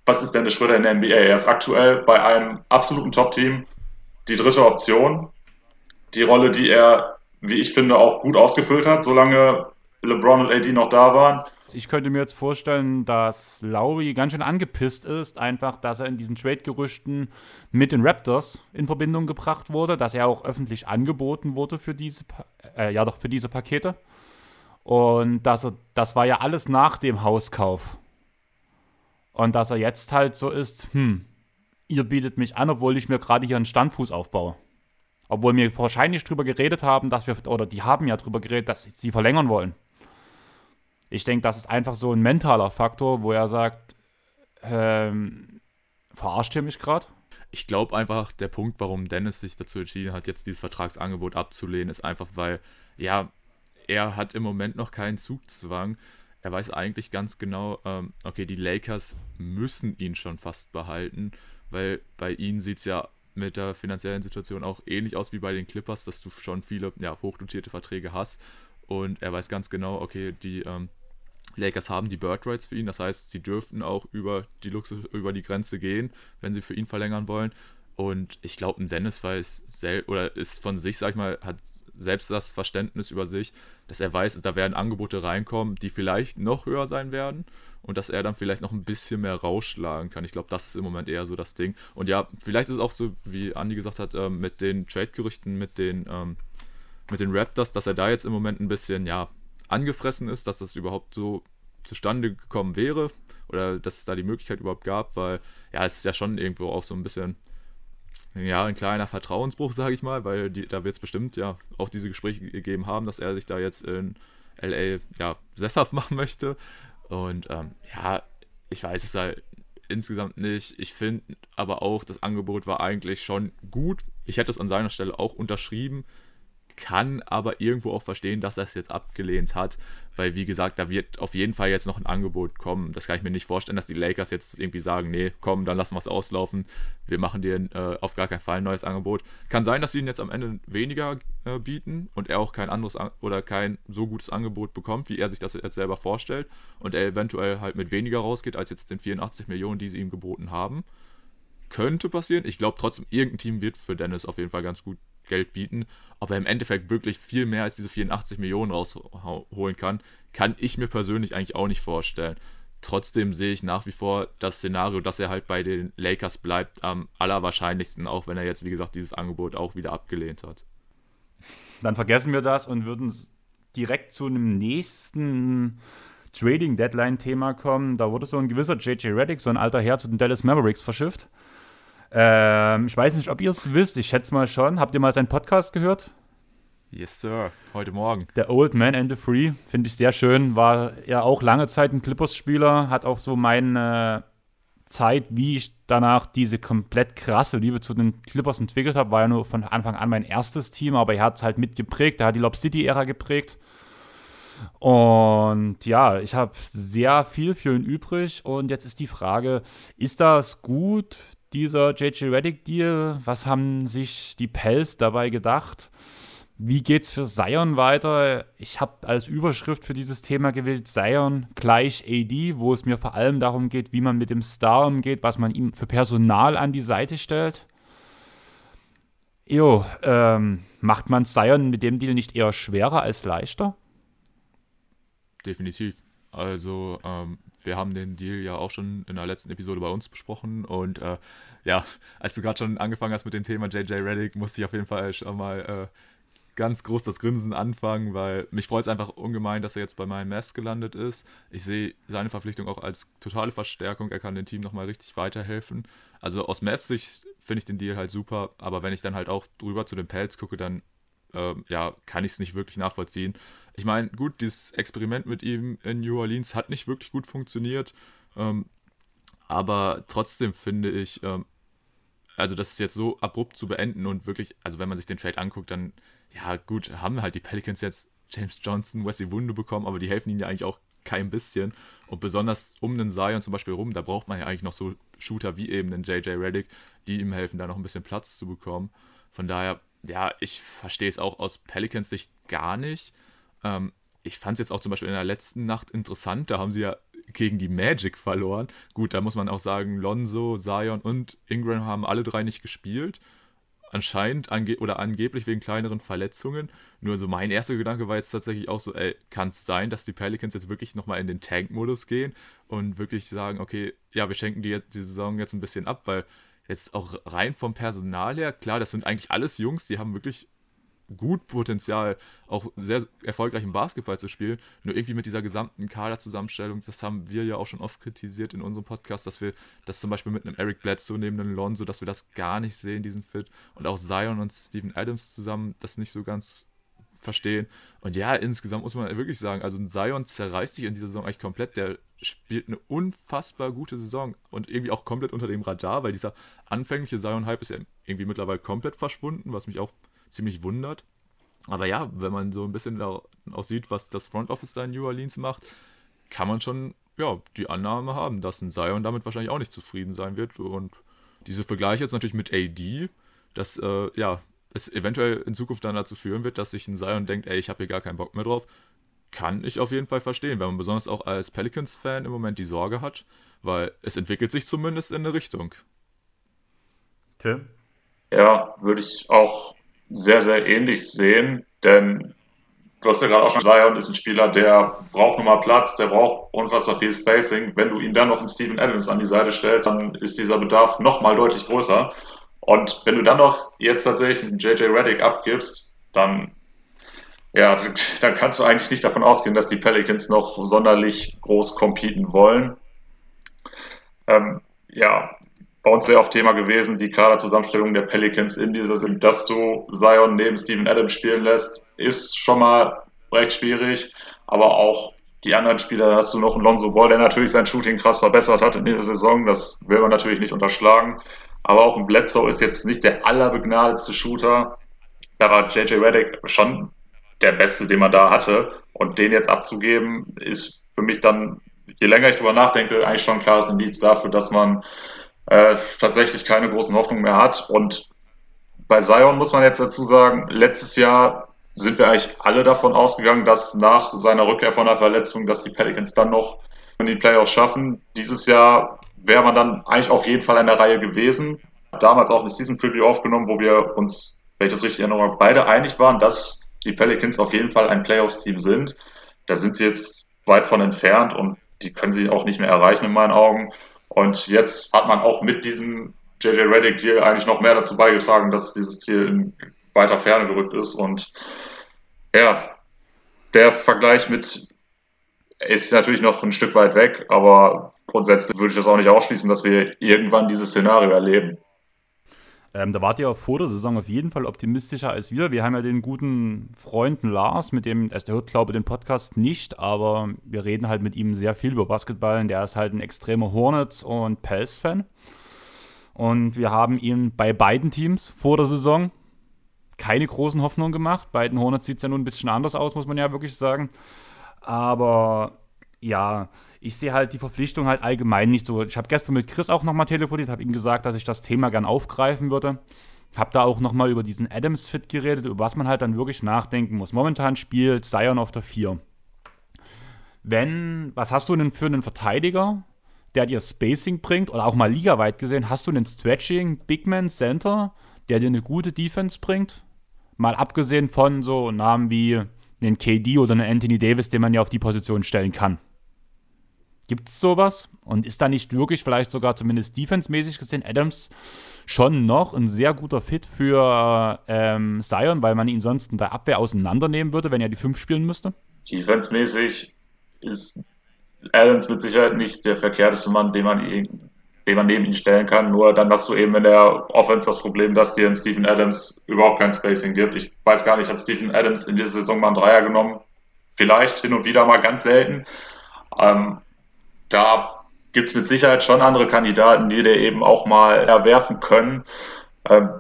was ist Dennis Schröder in der NBA? Er ist aktuell bei einem absoluten Top-Team die dritte Option. Die Rolle, die er, wie ich finde, auch gut ausgefüllt hat, solange LeBron und AD noch da waren. Ich könnte mir jetzt vorstellen, dass Lowry ganz schön angepisst ist, einfach, dass er in diesen Trade-Gerüchten mit den Raptors in Verbindung gebracht wurde, dass er auch öffentlich angeboten wurde für diese, äh, ja doch für diese Pakete. Und dass er, das war ja alles nach dem Hauskauf. Und dass er jetzt halt so ist, hm, ihr bietet mich an, obwohl ich mir gerade hier einen Standfuß aufbaue. Obwohl wir wahrscheinlich drüber geredet haben, dass wir, oder die haben ja drüber geredet, dass sie verlängern wollen. Ich denke, das ist einfach so ein mentaler Faktor, wo er sagt, ähm, verarscht ihr mich gerade? Ich glaube einfach, der Punkt, warum Dennis sich dazu entschieden hat, jetzt dieses Vertragsangebot abzulehnen, ist einfach, weil, ja, er hat im Moment noch keinen Zugzwang. Er weiß eigentlich ganz genau, ähm, okay, die Lakers müssen ihn schon fast behalten, weil bei ihnen sieht es ja mit der finanziellen Situation auch ähnlich aus wie bei den Clippers, dass du schon viele ja, hochdotierte Verträge hast. Und er weiß ganz genau, okay, die ähm, Lakers haben die Bird Rights für ihn, das heißt, sie dürften auch über die Luxus, über die Grenze gehen, wenn sie für ihn verlängern wollen. Und ich glaube, Dennis weiß sel oder ist von sich, sag ich mal, hat selbst das Verständnis über sich, dass er weiß, da werden Angebote reinkommen, die vielleicht noch höher sein werden und dass er dann vielleicht noch ein bisschen mehr rausschlagen kann. Ich glaube, das ist im Moment eher so das Ding. Und ja, vielleicht ist es auch so, wie Andi gesagt hat, äh, mit den Trade-Gerüchten, mit den ähm, mit den Raptors, dass er da jetzt im Moment ein bisschen, ja, angefressen ist, dass das überhaupt so zustande gekommen wäre oder dass es da die Möglichkeit überhaupt gab, weil ja, es ist ja schon irgendwo auch so ein bisschen ja, ein kleiner Vertrauensbruch, sage ich mal, weil die, da wird es bestimmt ja auch diese Gespräche gegeben haben, dass er sich da jetzt in LA ja sesshaft machen möchte. Und ähm, ja, ich weiß es halt insgesamt nicht. Ich finde aber auch, das Angebot war eigentlich schon gut. Ich hätte es an seiner Stelle auch unterschrieben kann aber irgendwo auch verstehen, dass er es jetzt abgelehnt hat, weil wie gesagt, da wird auf jeden Fall jetzt noch ein Angebot kommen. Das kann ich mir nicht vorstellen, dass die Lakers jetzt irgendwie sagen, nee, komm, dann lassen wir es auslaufen, wir machen dir äh, auf gar keinen Fall ein neues Angebot. Kann sein, dass sie ihn jetzt am Ende weniger äh, bieten und er auch kein anderes oder kein so gutes Angebot bekommt, wie er sich das jetzt selber vorstellt und er eventuell halt mit weniger rausgeht als jetzt den 84 Millionen, die sie ihm geboten haben. Könnte passieren. Ich glaube trotzdem, irgendein Team wird für Dennis auf jeden Fall ganz gut Geld bieten. Ob er im Endeffekt wirklich viel mehr als diese 84 Millionen rausholen kann, kann ich mir persönlich eigentlich auch nicht vorstellen. Trotzdem sehe ich nach wie vor das Szenario, dass er halt bei den Lakers bleibt, am allerwahrscheinlichsten, auch wenn er jetzt, wie gesagt, dieses Angebot auch wieder abgelehnt hat. Dann vergessen wir das und würden direkt zu einem nächsten Trading Deadline Thema kommen. Da wurde so ein gewisser JJ Reddick, so ein alter Herr, zu den Dallas Mavericks verschifft. Ähm, ich weiß nicht, ob ihr es wisst. Ich schätze mal schon. Habt ihr mal seinen Podcast gehört? Yes, Sir. Heute Morgen. Der Old Man and the Free. Finde ich sehr schön. War ja auch lange Zeit ein Clippers-Spieler. Hat auch so meine Zeit, wie ich danach diese komplett krasse Liebe zu den Clippers entwickelt habe. War ja nur von Anfang an mein erstes Team, aber er hat es halt mitgeprägt. Er hat die Lob City-Ära geprägt. Und ja, ich habe sehr viel für ihn übrig. Und jetzt ist die Frage, ist das gut, dieser JJ Reddick-Deal? Was haben sich die Pels dabei gedacht? Wie geht's für Zion weiter? Ich habe als Überschrift für dieses Thema gewählt Zion gleich AD, wo es mir vor allem darum geht, wie man mit dem Star umgeht, was man ihm für Personal an die Seite stellt. Jo, ähm, macht man Zion mit dem Deal nicht eher schwerer als leichter? Definitiv. Also, ähm, wir haben den Deal ja auch schon in der letzten Episode bei uns besprochen und äh, ja, als du gerade schon angefangen hast mit dem Thema JJ Reddick, musste ich auf jeden Fall schon mal äh, ganz groß das Grinsen anfangen, weil mich freut es einfach ungemein, dass er jetzt bei meinen Mavs gelandet ist. Ich sehe seine Verpflichtung auch als totale Verstärkung. Er kann dem Team nochmal richtig weiterhelfen. Also aus Mavs Sicht finde ich den Deal halt super, aber wenn ich dann halt auch drüber zu den Pelz gucke, dann äh, ja, kann ich es nicht wirklich nachvollziehen. Ich meine, gut, dieses Experiment mit ihm in New Orleans hat nicht wirklich gut funktioniert. Ähm, Aber trotzdem finde ich, ähm, also das ist jetzt so abrupt zu beenden und wirklich, also wenn man sich den Trade anguckt, dann, ja gut, haben halt die Pelicans jetzt James Johnson, Wesley Wunde bekommen, aber die helfen ihnen ja eigentlich auch kein bisschen. Und besonders um den Zion zum Beispiel rum, da braucht man ja eigentlich noch so Shooter wie eben den JJ Reddick, die ihm helfen, da noch ein bisschen Platz zu bekommen. Von daher, ja, ich verstehe es auch aus Pelicans Sicht gar nicht. Ähm, ich fand es jetzt auch zum Beispiel in der letzten Nacht interessant, da haben sie ja gegen die Magic verloren. Gut, da muss man auch sagen, Lonzo, Zion und Ingram haben alle drei nicht gespielt anscheinend ange oder angeblich wegen kleineren Verletzungen. Nur so mein erster Gedanke war jetzt tatsächlich auch so, ey, kann es sein, dass die Pelicans jetzt wirklich nochmal in den Tank-Modus gehen und wirklich sagen, okay, ja, wir schenken die, jetzt, die Saison jetzt ein bisschen ab, weil jetzt auch rein vom Personal her, klar, das sind eigentlich alles Jungs, die haben wirklich gut Potenzial, auch sehr erfolgreichen Basketball zu spielen. Nur irgendwie mit dieser gesamten Kaderzusammenstellung, das haben wir ja auch schon oft kritisiert in unserem Podcast, dass wir das zum Beispiel mit einem Eric Bledsoe neben einem Lonzo, dass wir das gar nicht sehen, diesen Fit. Und auch Zion und Steven Adams zusammen das nicht so ganz verstehen. Und ja, insgesamt muss man wirklich sagen, also Zion zerreißt sich in dieser Saison eigentlich komplett. Der spielt eine unfassbar gute Saison und irgendwie auch komplett unter dem Radar, weil dieser anfängliche Zion-Hype ist ja irgendwie mittlerweile komplett verschwunden, was mich auch ziemlich wundert. Aber ja, wenn man so ein bisschen auch sieht, was das Front Office da in New Orleans macht, kann man schon ja, die Annahme haben, dass ein Zion damit wahrscheinlich auch nicht zufrieden sein wird. Und diese Vergleiche jetzt natürlich mit AD, dass äh, ja, es eventuell in Zukunft dann dazu führen wird, dass sich ein Zion denkt, ey, ich habe hier gar keinen Bock mehr drauf, kann ich auf jeden Fall verstehen, wenn man besonders auch als Pelicans-Fan im Moment die Sorge hat, weil es entwickelt sich zumindest in eine Richtung. Tim? Ja, würde ich auch sehr, sehr ähnlich sehen, denn du hast ja gerade auch schon gesagt, Zion ist ein Spieler, der braucht nun mal Platz, der braucht unfassbar viel Spacing. Wenn du ihm dann noch einen Steven Adams an die Seite stellst, dann ist dieser Bedarf nochmal deutlich größer. Und wenn du dann noch jetzt tatsächlich einen JJ Reddick abgibst, dann, ja, dann kannst du eigentlich nicht davon ausgehen, dass die Pelicans noch sonderlich groß competen wollen. Ähm, ja, bei uns sehr oft Thema gewesen, die Kaderzusammenstellung der Pelicans in dieser Saison. Dass du Zion neben Steven Adams spielen lässt, ist schon mal recht schwierig. Aber auch die anderen Spieler, da hast du noch einen Lonzo Ball, der natürlich sein Shooting krass verbessert hat in dieser Saison. Das will man natürlich nicht unterschlagen. Aber auch ein Bledsoe ist jetzt nicht der allerbegnadetste Shooter. Da war JJ Reddick schon der Beste, den man da hatte. Und den jetzt abzugeben, ist für mich dann, je länger ich drüber nachdenke, eigentlich schon ein klares Indiz dafür, dass man äh, tatsächlich keine großen Hoffnungen mehr hat. Und bei Zion muss man jetzt dazu sagen, letztes Jahr sind wir eigentlich alle davon ausgegangen, dass nach seiner Rückkehr von der Verletzung, dass die Pelicans dann noch in die Playoffs schaffen. Dieses Jahr wäre man dann eigentlich auf jeden Fall in der Reihe gewesen. Damals auch eine Season Preview aufgenommen, wo wir uns, wenn ich das richtig erinnere, beide einig waren, dass die Pelicans auf jeden Fall ein Playoffs-Team sind. Da sind sie jetzt weit von entfernt und die können sie auch nicht mehr erreichen in meinen Augen. Und jetzt hat man auch mit diesem JJ Reddick Deal eigentlich noch mehr dazu beigetragen, dass dieses Ziel in weiter Ferne gerückt ist. Und ja, der Vergleich mit ist natürlich noch ein Stück weit weg, aber grundsätzlich würde ich das auch nicht ausschließen, dass wir irgendwann dieses Szenario erleben. Ähm, da wart ihr vor der Saison auf jeden Fall optimistischer als wir. Wir haben ja den guten Freund Lars, mit dem, also der hört, glaube ich, den Podcast nicht, aber wir reden halt mit ihm sehr viel über Basketball und der ist halt ein extremer Hornets- und Pels-Fan. Und wir haben ihm bei beiden Teams vor der Saison keine großen Hoffnungen gemacht. Bei den Hornets sieht es ja nun ein bisschen anders aus, muss man ja wirklich sagen. Aber ja, ich sehe halt die Verpflichtung halt allgemein nicht so. Ich habe gestern mit Chris auch nochmal telefoniert, habe ihm gesagt, dass ich das Thema gern aufgreifen würde. Habe da auch nochmal über diesen Adams-Fit geredet, über was man halt dann wirklich nachdenken muss. Momentan spielt Zion auf der 4. Wenn, was hast du denn für einen Verteidiger, der dir Spacing bringt, oder auch mal ligaweit gesehen, hast du einen Stretching Bigman Center, der dir eine gute Defense bringt? Mal abgesehen von so Namen wie einen KD oder einen Anthony Davis, den man ja auf die Position stellen kann. Gibt es sowas? Und ist da nicht wirklich, vielleicht sogar zumindest defensemäßig gesehen, Adams schon noch ein sehr guter Fit für ähm, Zion, weil man ihn sonst in der Abwehr auseinandernehmen würde, wenn er die 5 spielen müsste? Defensemäßig ist Adams mit Sicherheit nicht der verkehrteste Mann, den man, den man neben ihn stellen kann. Nur dann hast du eben in der Offense das Problem, dass dir in Stephen Adams überhaupt kein Spacing gibt. Ich weiß gar nicht, hat Stephen Adams in dieser Saison mal einen Dreier genommen? Vielleicht hin und wieder mal ganz selten. Ähm, da gibt es mit Sicherheit schon andere Kandidaten, die dir eben auch mal erwerfen können. Ähm,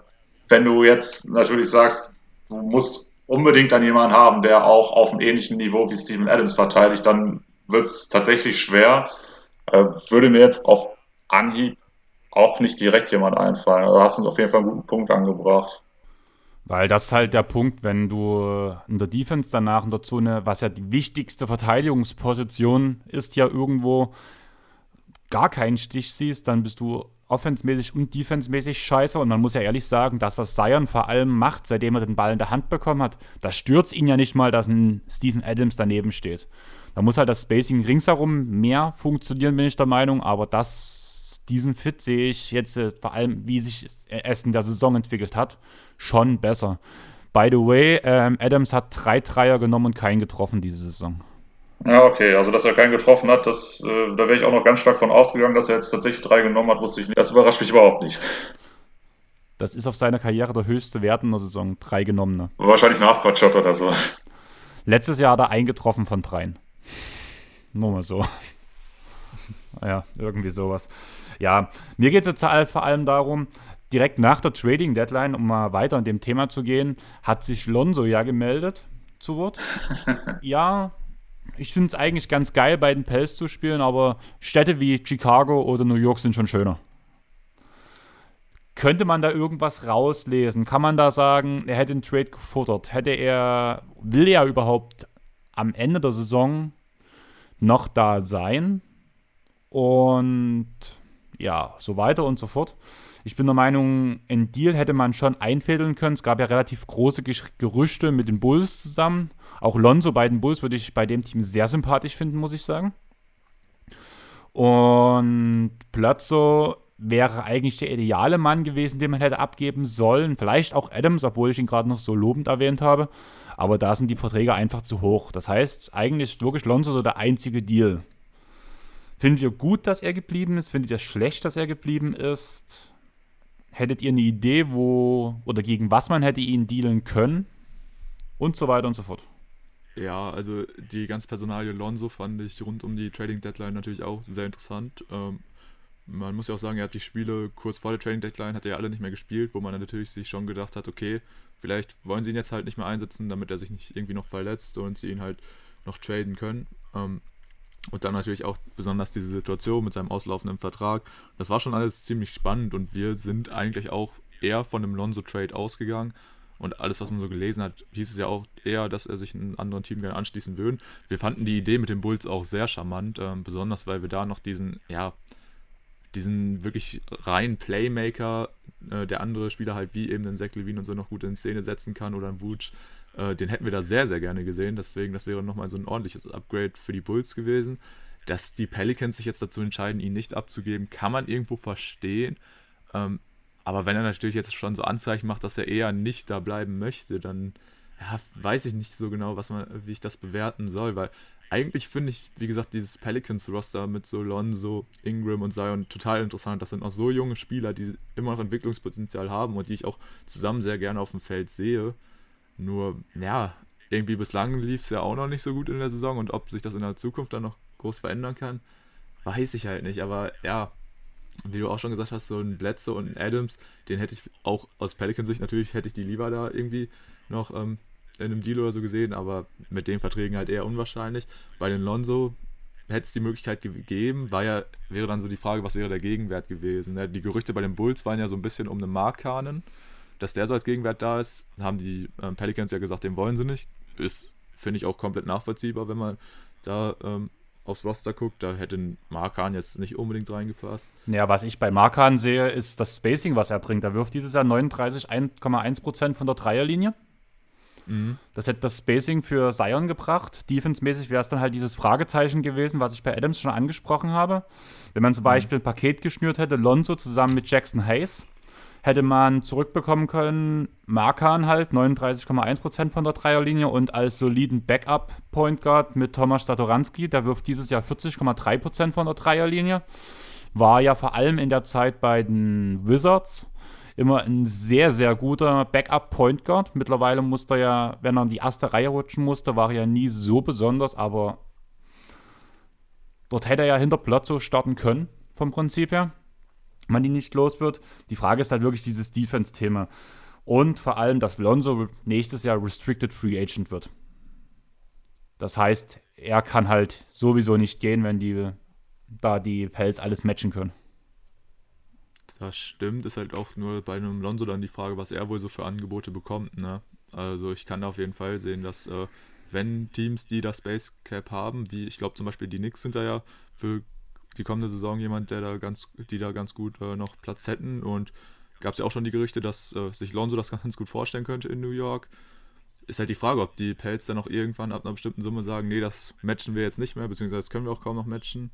wenn du jetzt natürlich sagst, du musst unbedingt dann jemanden haben, der auch auf einem ähnlichen Niveau wie Steven Adams verteidigt, dann wird es tatsächlich schwer. Äh, würde mir jetzt auf Anhieb auch nicht direkt jemand einfallen. Also hast du uns auf jeden Fall einen guten Punkt angebracht. Weil das ist halt der Punkt, wenn du in der Defense danach in der Zone, was ja die wichtigste Verteidigungsposition ist, ja irgendwo gar keinen Stich siehst, dann bist du offensmäßig und defensemäßig scheiße. Und man muss ja ehrlich sagen, das, was Zion vor allem macht, seitdem er den Ball in der Hand bekommen hat, das stürzt ihn ja nicht mal, dass ein Steven Adams daneben steht. Da muss halt das Spacing ringsherum mehr funktionieren, bin ich der Meinung. Aber das, diesen Fit sehe ich jetzt äh, vor allem, wie sich es in der Saison entwickelt hat, schon besser. By the way, ähm, Adams hat drei Dreier genommen und keinen getroffen diese Saison. Ja, okay, also dass er keinen getroffen hat, das, äh, da wäre ich auch noch ganz stark von ausgegangen, dass er jetzt tatsächlich drei genommen hat, wusste ich nicht. Das überrascht mich überhaupt nicht. Das ist auf seiner Karriere der höchste Wert in der Saison, drei genommene. Wahrscheinlich ein Halfcourt-Shot oder so. Letztes Jahr hat er eingetroffen von dreien. Nur mal so. Ja, irgendwie sowas. Ja, mir geht es jetzt vor allem darum, direkt nach der Trading Deadline, um mal weiter in dem Thema zu gehen, hat sich Lonzo ja gemeldet zu Wort. ja, ich finde es eigentlich ganz geil, bei den Pels zu spielen, aber Städte wie Chicago oder New York sind schon schöner. Könnte man da irgendwas rauslesen? Kann man da sagen, er hätte den Trade gefuttert? Hätte er, will er überhaupt am Ende der Saison noch da sein? Und ja, so weiter und so fort. Ich bin der Meinung, ein Deal hätte man schon einfädeln können. Es gab ja relativ große Gerüchte mit den Bulls zusammen. Auch Lonzo bei den Bulls würde ich bei dem Team sehr sympathisch finden, muss ich sagen. Und Plötzo wäre eigentlich der ideale Mann gewesen, den man hätte abgeben sollen. Vielleicht auch Adams, obwohl ich ihn gerade noch so lobend erwähnt habe. Aber da sind die Verträge einfach zu hoch. Das heißt, eigentlich ist wirklich Lonzo so der einzige Deal. Findet ihr gut, dass er geblieben ist? Findet ihr schlecht, dass er geblieben ist? Hättet ihr eine Idee, wo oder gegen was man hätte ihn dealen können? Und so weiter und so fort. Ja, also die ganze Personalie Lonzo fand ich rund um die Trading Deadline natürlich auch sehr interessant. Ähm, man muss ja auch sagen, er hat die Spiele kurz vor der Trading Deadline hat er ja alle nicht mehr gespielt, wo man natürlich sich schon gedacht hat, okay, vielleicht wollen sie ihn jetzt halt nicht mehr einsetzen, damit er sich nicht irgendwie noch verletzt und sie ihn halt noch traden können. Ähm, und dann natürlich auch besonders diese Situation mit seinem auslaufenden Vertrag. Das war schon alles ziemlich spannend und wir sind eigentlich auch eher von dem Lonzo-Trade ausgegangen. Und alles, was man so gelesen hat, hieß es ja auch eher, dass er sich einem anderen Team gerne anschließen würde. Wir fanden die Idee mit den Bulls auch sehr charmant, äh, besonders weil wir da noch diesen, ja, diesen wirklich reinen Playmaker, äh, der andere Spieler halt wie eben den Zach Levine und so noch gut in Szene setzen kann oder ein Wutsch, äh, den hätten wir da sehr, sehr gerne gesehen. Deswegen, das wäre nochmal so ein ordentliches Upgrade für die Bulls gewesen. Dass die Pelicans sich jetzt dazu entscheiden, ihn nicht abzugeben, kann man irgendwo verstehen. Ähm, aber wenn er natürlich jetzt schon so Anzeichen macht, dass er eher nicht da bleiben möchte, dann ja, weiß ich nicht so genau, was man, wie ich das bewerten soll, weil eigentlich finde ich, wie gesagt, dieses Pelicans-Roster mit so Lonzo, Ingram und Zion total interessant. Das sind auch so junge Spieler, die immer noch Entwicklungspotenzial haben und die ich auch zusammen sehr gerne auf dem Feld sehe. Nur, ja, irgendwie bislang lief es ja auch noch nicht so gut in der Saison und ob sich das in der Zukunft dann noch groß verändern kann, weiß ich halt nicht. Aber ja, wie du auch schon gesagt hast, so ein Bledsoe und ein Adams, den hätte ich auch aus Pelican-Sicht natürlich, hätte ich die lieber da irgendwie noch ähm, in einem Deal oder so gesehen, aber mit den Verträgen halt eher unwahrscheinlich. Bei den Lonzo hätte es die Möglichkeit gegeben, war ja, wäre dann so die Frage, was wäre der Gegenwert gewesen. Ne? Die Gerüchte bei den Bulls waren ja so ein bisschen um eine Markanen dass der so als Gegenwert da ist, haben die ähm, Pelicans ja gesagt, den wollen sie nicht. Ist, finde ich, auch komplett nachvollziehbar, wenn man da ähm, aufs Roster guckt. Da hätte Markan jetzt nicht unbedingt reingepasst. Ja, was ich bei Markan sehe, ist das Spacing, was er bringt. Er wirft dieses Jahr 39,1% von der Dreierlinie. Mhm. Das hätte das Spacing für Zion gebracht. Defense-mäßig wäre es dann halt dieses Fragezeichen gewesen, was ich bei Adams schon angesprochen habe. Wenn man zum mhm. Beispiel ein Paket geschnürt hätte, Lonzo zusammen mit Jackson Hayes, hätte man zurückbekommen können, Markan halt, 39,1% von der Dreierlinie und als soliden Backup-Point Guard mit Tomasz Satoranski, der wirft dieses Jahr 40,3% von der Dreierlinie. War ja vor allem in der Zeit bei den Wizards immer ein sehr, sehr guter Backup-Point Guard. Mittlerweile musste er ja, wenn er in die erste Reihe rutschen musste, war er ja nie so besonders, aber Dort hätte er ja hinter Plotzo starten können, vom Prinzip her. Man ihn nicht los wird. Die Frage ist halt wirklich dieses Defense-Thema. Und vor allem, dass Lonzo nächstes Jahr Restricted Free Agent wird. Das heißt, er kann halt sowieso nicht gehen, wenn die da die Pelz alles matchen können. Das stimmt, ist halt auch nur bei einem Lonzo dann die Frage, was er wohl so für Angebote bekommt. Ne? Also ich kann auf jeden Fall sehen, dass äh, wenn Teams, die das Space Cap haben, wie ich glaube zum Beispiel die Knicks sind da ja für die kommende Saison jemand, der da ganz, die da ganz gut äh, noch Platz hätten und gab es ja auch schon die Gerüchte, dass äh, sich Lonzo das ganz gut vorstellen könnte in New York. Ist halt die Frage, ob die Pelz dann auch irgendwann ab einer bestimmten Summe sagen, nee, das matchen wir jetzt nicht mehr, beziehungsweise das können wir auch kaum noch matchen.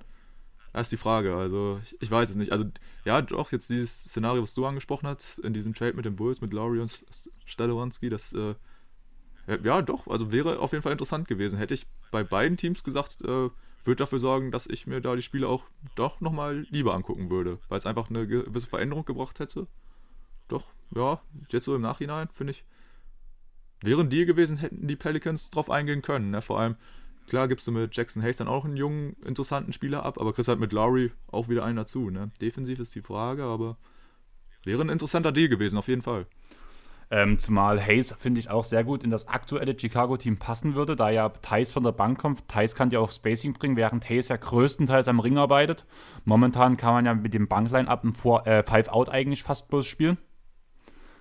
Das ist die Frage. Also, ich, ich, weiß es nicht. Also, ja, doch, jetzt dieses Szenario, was du angesprochen hast, in diesem Trade mit den Bulls, mit Laurie und Stalowanski, das, äh, ja, doch, also wäre auf jeden Fall interessant gewesen. Hätte ich bei beiden Teams gesagt, äh, würde dafür sorgen, dass ich mir da die Spiele auch doch nochmal lieber angucken würde, weil es einfach eine gewisse Veränderung gebracht hätte. Doch, ja, jetzt so im Nachhinein, finde ich, wäre ein Deal gewesen, hätten die Pelicans drauf eingehen können. Ne? Vor allem, Klar gibst du mit Jackson Hayes dann auch einen jungen, interessanten Spieler ab, aber kriegst halt mit Lowry auch wieder einen dazu. Ne? Defensiv ist die Frage, aber wäre ein interessanter Deal gewesen, auf jeden Fall. Ähm, zumal Hayes, finde ich, auch sehr gut in das aktuelle Chicago-Team passen würde, da ja Thais von der Bank kommt. Thais kann ja auch Spacing bringen, während Hayes ja größtenteils am Ring arbeitet. Momentan kann man ja mit dem Bankline-Up ein äh, Five-Out eigentlich fast bloß spielen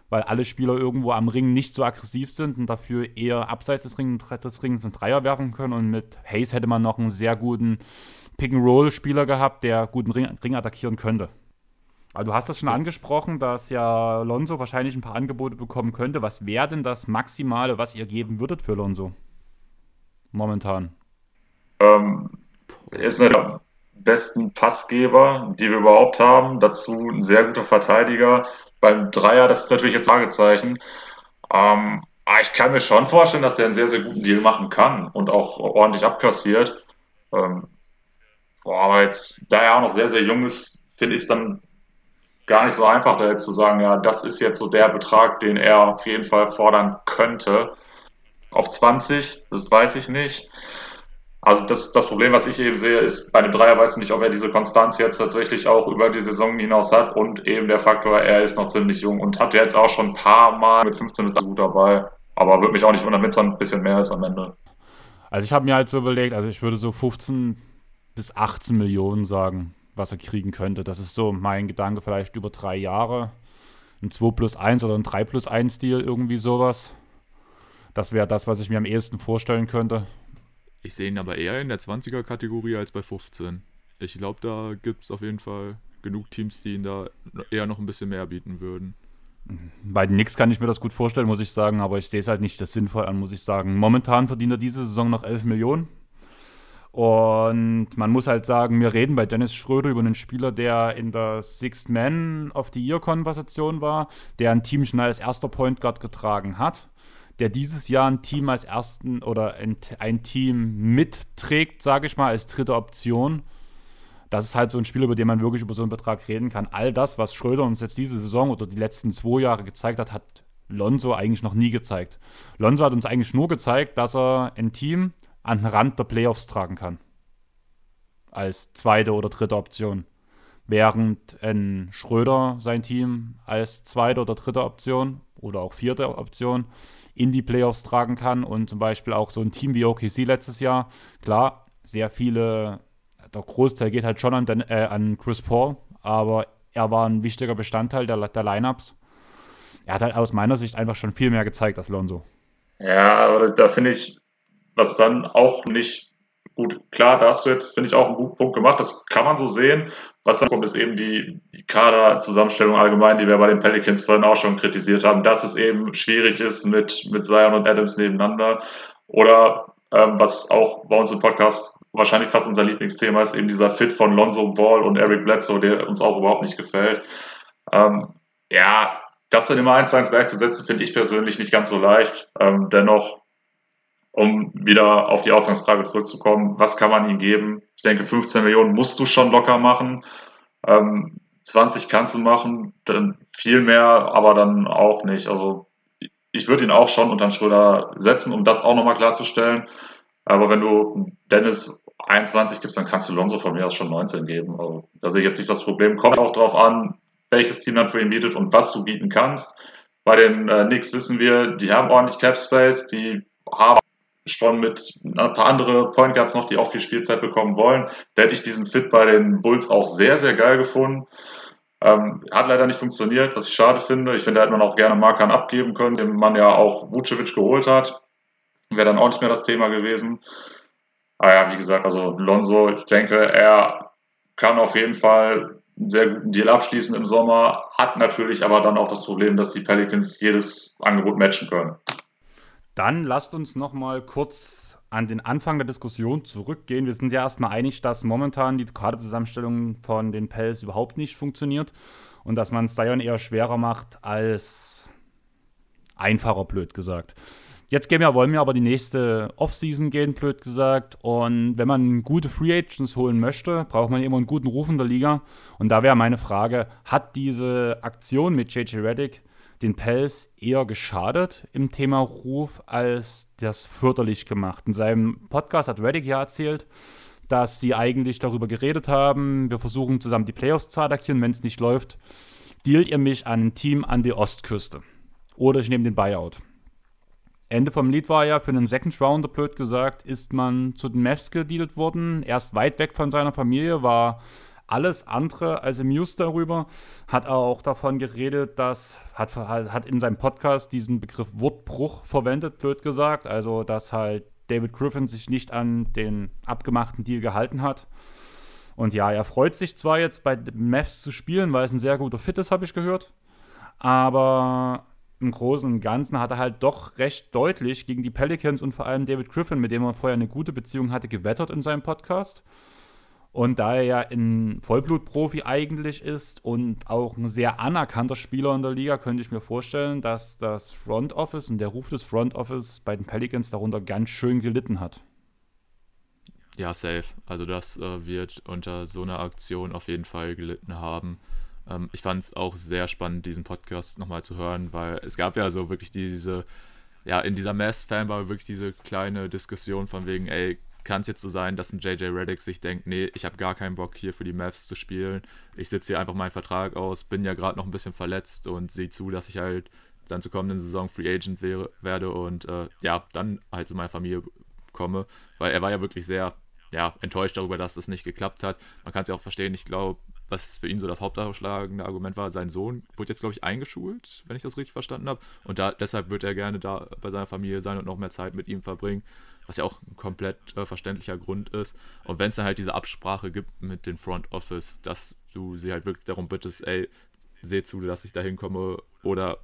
weil alle Spieler irgendwo am Ring nicht so aggressiv sind und dafür eher abseits des, Ring, des Rings ins Dreier werfen können. Und mit Hayes hätte man noch einen sehr guten Pick-and-Roll-Spieler gehabt, der guten Ring, Ring attackieren könnte. Aber du hast das schon angesprochen, dass ja Lonzo wahrscheinlich ein paar Angebote bekommen könnte. Was wäre denn das Maximale, was ihr geben würdet für Lonzo? Momentan. Ähm, er ist der besten Passgeber, die wir überhaupt haben. Dazu ein sehr guter Verteidiger. Beim Dreier, das ist natürlich jetzt Fragezeichen. Ähm, aber ich kann mir schon vorstellen, dass der einen sehr, sehr guten Deal machen kann und auch ordentlich abkassiert. Ähm, boah, aber jetzt, da er auch noch sehr, sehr jung ist, finde ich es dann gar nicht so einfach, da jetzt zu sagen, ja, das ist jetzt so der Betrag, den er auf jeden Fall fordern könnte. Auf 20, das weiß ich nicht. Also das, das Problem, was ich eben sehe, ist, bei dem Dreier weiß ich nicht, ob er diese Konstanz jetzt tatsächlich auch über die Saison hinaus hat und eben der Faktor, er ist noch ziemlich jung und hat jetzt auch schon ein paar Mal mit 15 ist er gut dabei, aber würde mich auch nicht wundern, wenn es ein bisschen mehr ist am Ende. Also ich habe mir halt so überlegt, also ich würde so 15 bis 18 Millionen sagen, was er kriegen könnte. Das ist so mein Gedanke, vielleicht über drei Jahre. Ein 2 plus 1 oder ein 3 plus 1 Deal, irgendwie sowas. Das wäre das, was ich mir am ehesten vorstellen könnte. Ich sehe ihn aber eher in der 20er-Kategorie als bei 15. Ich glaube, da gibt es auf jeden Fall genug Teams, die ihn da eher noch ein bisschen mehr bieten würden. Bei den Knicks kann ich mir das gut vorstellen, muss ich sagen, aber ich sehe es halt nicht das sinnvoll an, muss ich sagen. Momentan verdient er diese Saison noch 11 Millionen. Und man muss halt sagen, wir reden bei Dennis Schröder über einen Spieler, der in der Sixth Man of the Year-Konversation war, der ein Team schnell als erster Point Guard getragen hat der dieses Jahr ein Team als ersten oder ein, ein Team mitträgt, sage ich mal, als dritte Option. Das ist halt so ein Spiel, über den man wirklich über so einen Betrag reden kann. All das, was Schröder uns jetzt diese Saison oder die letzten zwei Jahre gezeigt hat, hat Lonzo eigentlich noch nie gezeigt. Lonzo hat uns eigentlich nur gezeigt, dass er ein Team an den Rand der Playoffs tragen kann. Als zweite oder dritte Option. Während ein Schröder sein Team als zweite oder dritte Option oder auch vierte Option in die Playoffs tragen kann und zum Beispiel auch so ein Team wie OKC letztes Jahr. Klar, sehr viele, der Großteil geht halt schon an, den, äh, an Chris Paul, aber er war ein wichtiger Bestandteil der, der Lineups. Er hat halt aus meiner Sicht einfach schon viel mehr gezeigt als Lonzo. Ja, aber da finde ich, was dann auch nicht gut, klar, da hast du jetzt, finde ich, auch einen guten Punkt gemacht. Das kann man so sehen. Was dann kommt, ist eben die, die Kaderzusammenstellung allgemein, die wir bei den Pelicans vorhin auch schon kritisiert haben, dass es eben schwierig ist mit, mit Zion und Adams nebeneinander. Oder ähm, was auch bei uns im Podcast wahrscheinlich fast unser Lieblingsthema ist, eben dieser Fit von Lonzo Ball und Eric Bledsoe, der uns auch überhaupt nicht gefällt. Ähm, ja, das dann immer eins zu eins gleichzusetzen, finde ich persönlich nicht ganz so leicht. Ähm, dennoch um wieder auf die Ausgangsfrage zurückzukommen, was kann man ihm geben? Ich denke, 15 Millionen musst du schon locker machen. Ähm, 20 kannst du machen, dann viel mehr, aber dann auch nicht. Also ich würde ihn auch schon unter den Schröder setzen, um das auch nochmal klarzustellen. Aber wenn du Dennis 21 gibst, dann kannst du Lonzo von mir aus schon 19 geben. Also, da sehe ich jetzt nicht das Problem. Kommt auch darauf an, welches Team dann für ihn bietet und was du bieten kannst. Bei den äh, Knicks wissen wir, die haben ordentlich Cap Space, die haben schon mit ein paar andere Point Guards noch, die auch viel Spielzeit bekommen wollen. Da hätte ich diesen Fit bei den Bulls auch sehr, sehr geil gefunden. Ähm, hat leider nicht funktioniert, was ich schade finde. Ich finde, da hätte man auch gerne Markan abgeben können, den man ja auch Vucevic geholt hat. Wäre dann auch nicht mehr das Thema gewesen. Aber ja, wie gesagt, also Lonzo, ich denke, er kann auf jeden Fall einen sehr guten Deal abschließen im Sommer, hat natürlich aber dann auch das Problem, dass die Pelicans jedes Angebot matchen können. Dann lasst uns noch mal kurz an den Anfang der Diskussion zurückgehen. Wir sind ja erstmal einig, dass momentan die Kaderzusammenstellung von den Pels überhaupt nicht funktioniert und dass man Sion eher schwerer macht als einfacher, blöd gesagt. Jetzt gehen wir, wollen wir aber die nächste Offseason gehen, blöd gesagt. Und wenn man gute Free Agents holen möchte, braucht man immer einen guten Ruf in der Liga. Und da wäre meine Frage, hat diese Aktion mit JJ Reddick den Pels eher geschadet im Thema Ruf, als das förderlich gemacht? In seinem Podcast hat Reddick ja erzählt, dass sie eigentlich darüber geredet haben, wir versuchen zusammen die Playoffs zu attackieren, wenn es nicht läuft, dealt ihr mich an ein Team an die Ostküste. Oder ich nehme den Buyout. Ende vom Lied war ja, für einen Second Rounder, blöd gesagt, ist man zu den Mavs gedealt worden. Erst weit weg von seiner Familie, war alles andere als amused darüber. Hat auch davon geredet, dass, hat, hat in seinem Podcast diesen Begriff Wortbruch verwendet, blöd gesagt. Also, dass halt David Griffin sich nicht an den abgemachten Deal gehalten hat. Und ja, er freut sich zwar jetzt bei Mavs zu spielen, weil es ein sehr guter Fit ist, habe ich gehört. Aber im Großen und Ganzen hat er halt doch recht deutlich gegen die Pelicans und vor allem David Griffin, mit dem er vorher eine gute Beziehung hatte, gewettert in seinem Podcast. Und da er ja ein Vollblutprofi eigentlich ist und auch ein sehr anerkannter Spieler in der Liga, könnte ich mir vorstellen, dass das Front Office und der Ruf des Front Office bei den Pelicans darunter ganz schön gelitten hat. Ja, safe. Also das äh, wird unter so einer Aktion auf jeden Fall gelitten haben. Ähm, ich fand es auch sehr spannend, diesen Podcast nochmal zu hören, weil es gab ja so wirklich diese, ja, in dieser Mass-Fan war wirklich diese kleine Diskussion von wegen, ey, kann es jetzt so sein, dass ein JJ Reddick sich denkt, nee, ich habe gar keinen Bock hier für die Mavs zu spielen. Ich sitze hier einfach meinen Vertrag aus, bin ja gerade noch ein bisschen verletzt und sehe zu, dass ich halt dann zur kommenden Saison Free Agent wäre, werde und äh, ja, dann halt zu meiner Familie komme, weil er war ja wirklich sehr ja, enttäuscht darüber, dass das nicht geklappt hat. Man kann es ja auch verstehen, ich glaube, was für ihn so das hauptausschlagende Argument war, sein Sohn wurde jetzt, glaube ich, eingeschult, wenn ich das richtig verstanden habe. Und da, deshalb wird er gerne da bei seiner Familie sein und noch mehr Zeit mit ihm verbringen, was ja auch ein komplett äh, verständlicher Grund ist. Und wenn es dann halt diese Absprache gibt mit dem Front Office, dass du sie halt wirklich darum bittest, ey, seh zu, dass ich da hinkomme oder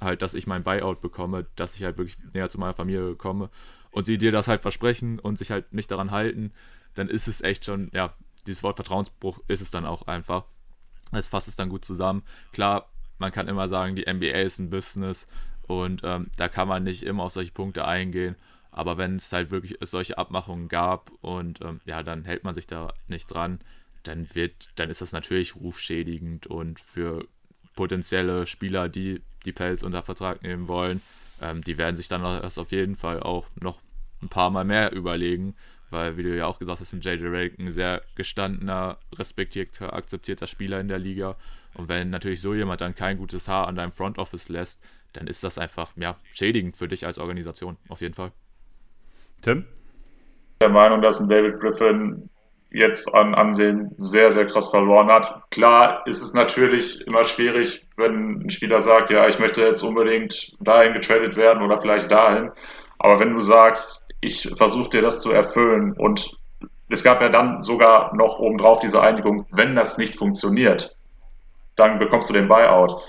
halt, dass ich mein Buyout bekomme, dass ich halt wirklich näher zu meiner Familie komme und sie dir das halt versprechen und sich halt nicht daran halten, dann ist es echt schon, ja, dieses Wort Vertrauensbruch ist es dann auch einfach. Es fasst es dann gut zusammen. Klar, man kann immer sagen, die NBA ist ein Business und ähm, da kann man nicht immer auf solche Punkte eingehen. Aber wenn es halt wirklich solche Abmachungen gab und ähm, ja, dann hält man sich da nicht dran, dann wird, dann ist das natürlich rufschädigend und für potenzielle Spieler, die die Pelz unter Vertrag nehmen wollen, ähm, die werden sich dann das auf jeden Fall auch noch ein paar Mal mehr überlegen, weil, wie du ja auch gesagt hast, ein JJ Redick ein sehr gestandener, respektierter, akzeptierter Spieler in der Liga. Und wenn natürlich so jemand dann kein gutes Haar an deinem Front Office lässt, dann ist das einfach ja, schädigend für dich als Organisation, auf jeden Fall. Tim? Der Meinung, dass ein David Griffin jetzt an Ansehen sehr, sehr krass verloren hat. Klar ist es natürlich immer schwierig, wenn ein Spieler sagt, ja, ich möchte jetzt unbedingt dahin getradet werden oder vielleicht dahin. Aber wenn du sagst, ich versuche dir das zu erfüllen. Und es gab ja dann sogar noch obendrauf diese Einigung, wenn das nicht funktioniert, dann bekommst du den Buyout.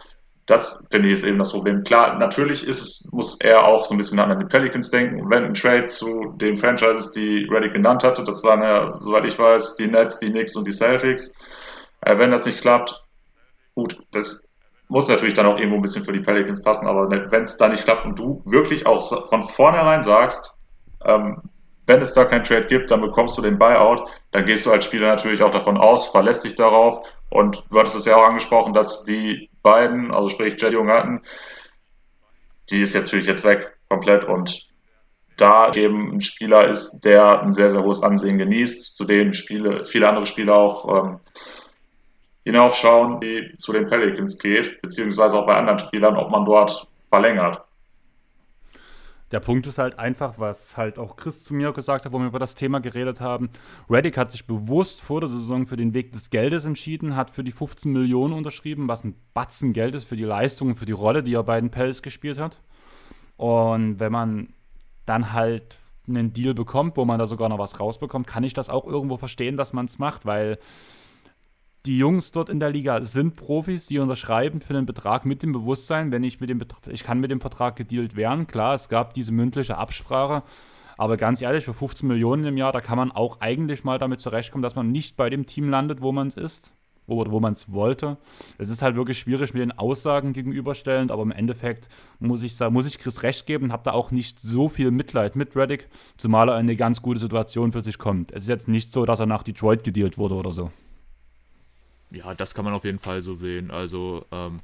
Das finde ich ist eben das Problem. Klar, natürlich ist es, muss er auch so ein bisschen an die Pelicans denken. Wenn ein Trade zu den Franchises, die Reddick genannt hatte, das waren ja, soweit ich weiß, die Nets, die Knicks und die Celtics. Äh, wenn das nicht klappt, gut, das muss natürlich dann auch irgendwo ein bisschen für die Pelicans passen, aber wenn es da nicht klappt und du wirklich auch von vornherein sagst, ähm, wenn es da kein Trade gibt, dann bekommst du den Buyout. Dann gehst du als Spieler natürlich auch davon aus, verlässt dich darauf. Und du hattest es ja auch angesprochen, dass die beiden, also sprich Jet Jung hatten, die ist natürlich jetzt weg, komplett. Und da eben ein Spieler ist, der ein sehr, sehr hohes Ansehen genießt, zu dem Spiele, viele andere Spieler auch ähm, hinaufschauen, die zu den Pelicans geht, beziehungsweise auch bei anderen Spielern, ob man dort verlängert. Der Punkt ist halt einfach, was halt auch Chris zu mir gesagt hat, wo wir über das Thema geredet haben. Reddick hat sich bewusst vor der Saison für den Weg des Geldes entschieden, hat für die 15 Millionen unterschrieben, was ein Batzen Geld ist für die Leistungen, für die Rolle, die er bei den Pels gespielt hat. Und wenn man dann halt einen Deal bekommt, wo man da sogar noch was rausbekommt, kann ich das auch irgendwo verstehen, dass man es macht, weil die Jungs dort in der Liga sind Profis, die unterschreiben für den Betrag mit dem Bewusstsein, wenn ich mit dem Betrag, ich kann mit dem Vertrag gedealt werden. Klar, es gab diese mündliche Absprache, aber ganz ehrlich, für 15 Millionen im Jahr, da kann man auch eigentlich mal damit zurechtkommen, dass man nicht bei dem Team landet, wo man es ist, wo, wo man es wollte. Es ist halt wirklich schwierig mit den Aussagen gegenüberstellend, aber im Endeffekt muss ich muss ich Chris recht geben, habe da auch nicht so viel Mitleid mit Reddick, zumal er in eine ganz gute Situation für sich kommt. Es ist jetzt nicht so, dass er nach Detroit gedealt wurde oder so. Ja, das kann man auf jeden Fall so sehen. Also ähm,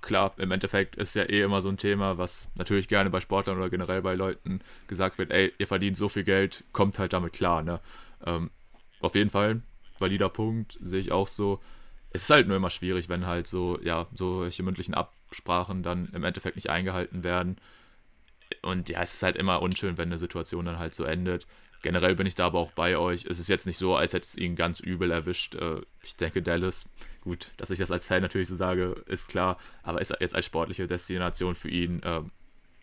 klar, im Endeffekt ist ja eh immer so ein Thema, was natürlich gerne bei Sportlern oder generell bei Leuten gesagt wird, ey, ihr verdient so viel Geld, kommt halt damit klar. Ne? Ähm, auf jeden Fall, valider Punkt, sehe ich auch so. Es ist halt nur immer schwierig, wenn halt so, ja, solche mündlichen Absprachen dann im Endeffekt nicht eingehalten werden. Und ja, es ist halt immer unschön, wenn eine Situation dann halt so endet. Generell bin ich da aber auch bei euch. Es ist jetzt nicht so, als hätte es ihn ganz übel erwischt. Äh, ich denke, Dallas, gut, dass ich das als Fan natürlich so sage, ist klar, aber ist jetzt als sportliche Destination für ihn äh,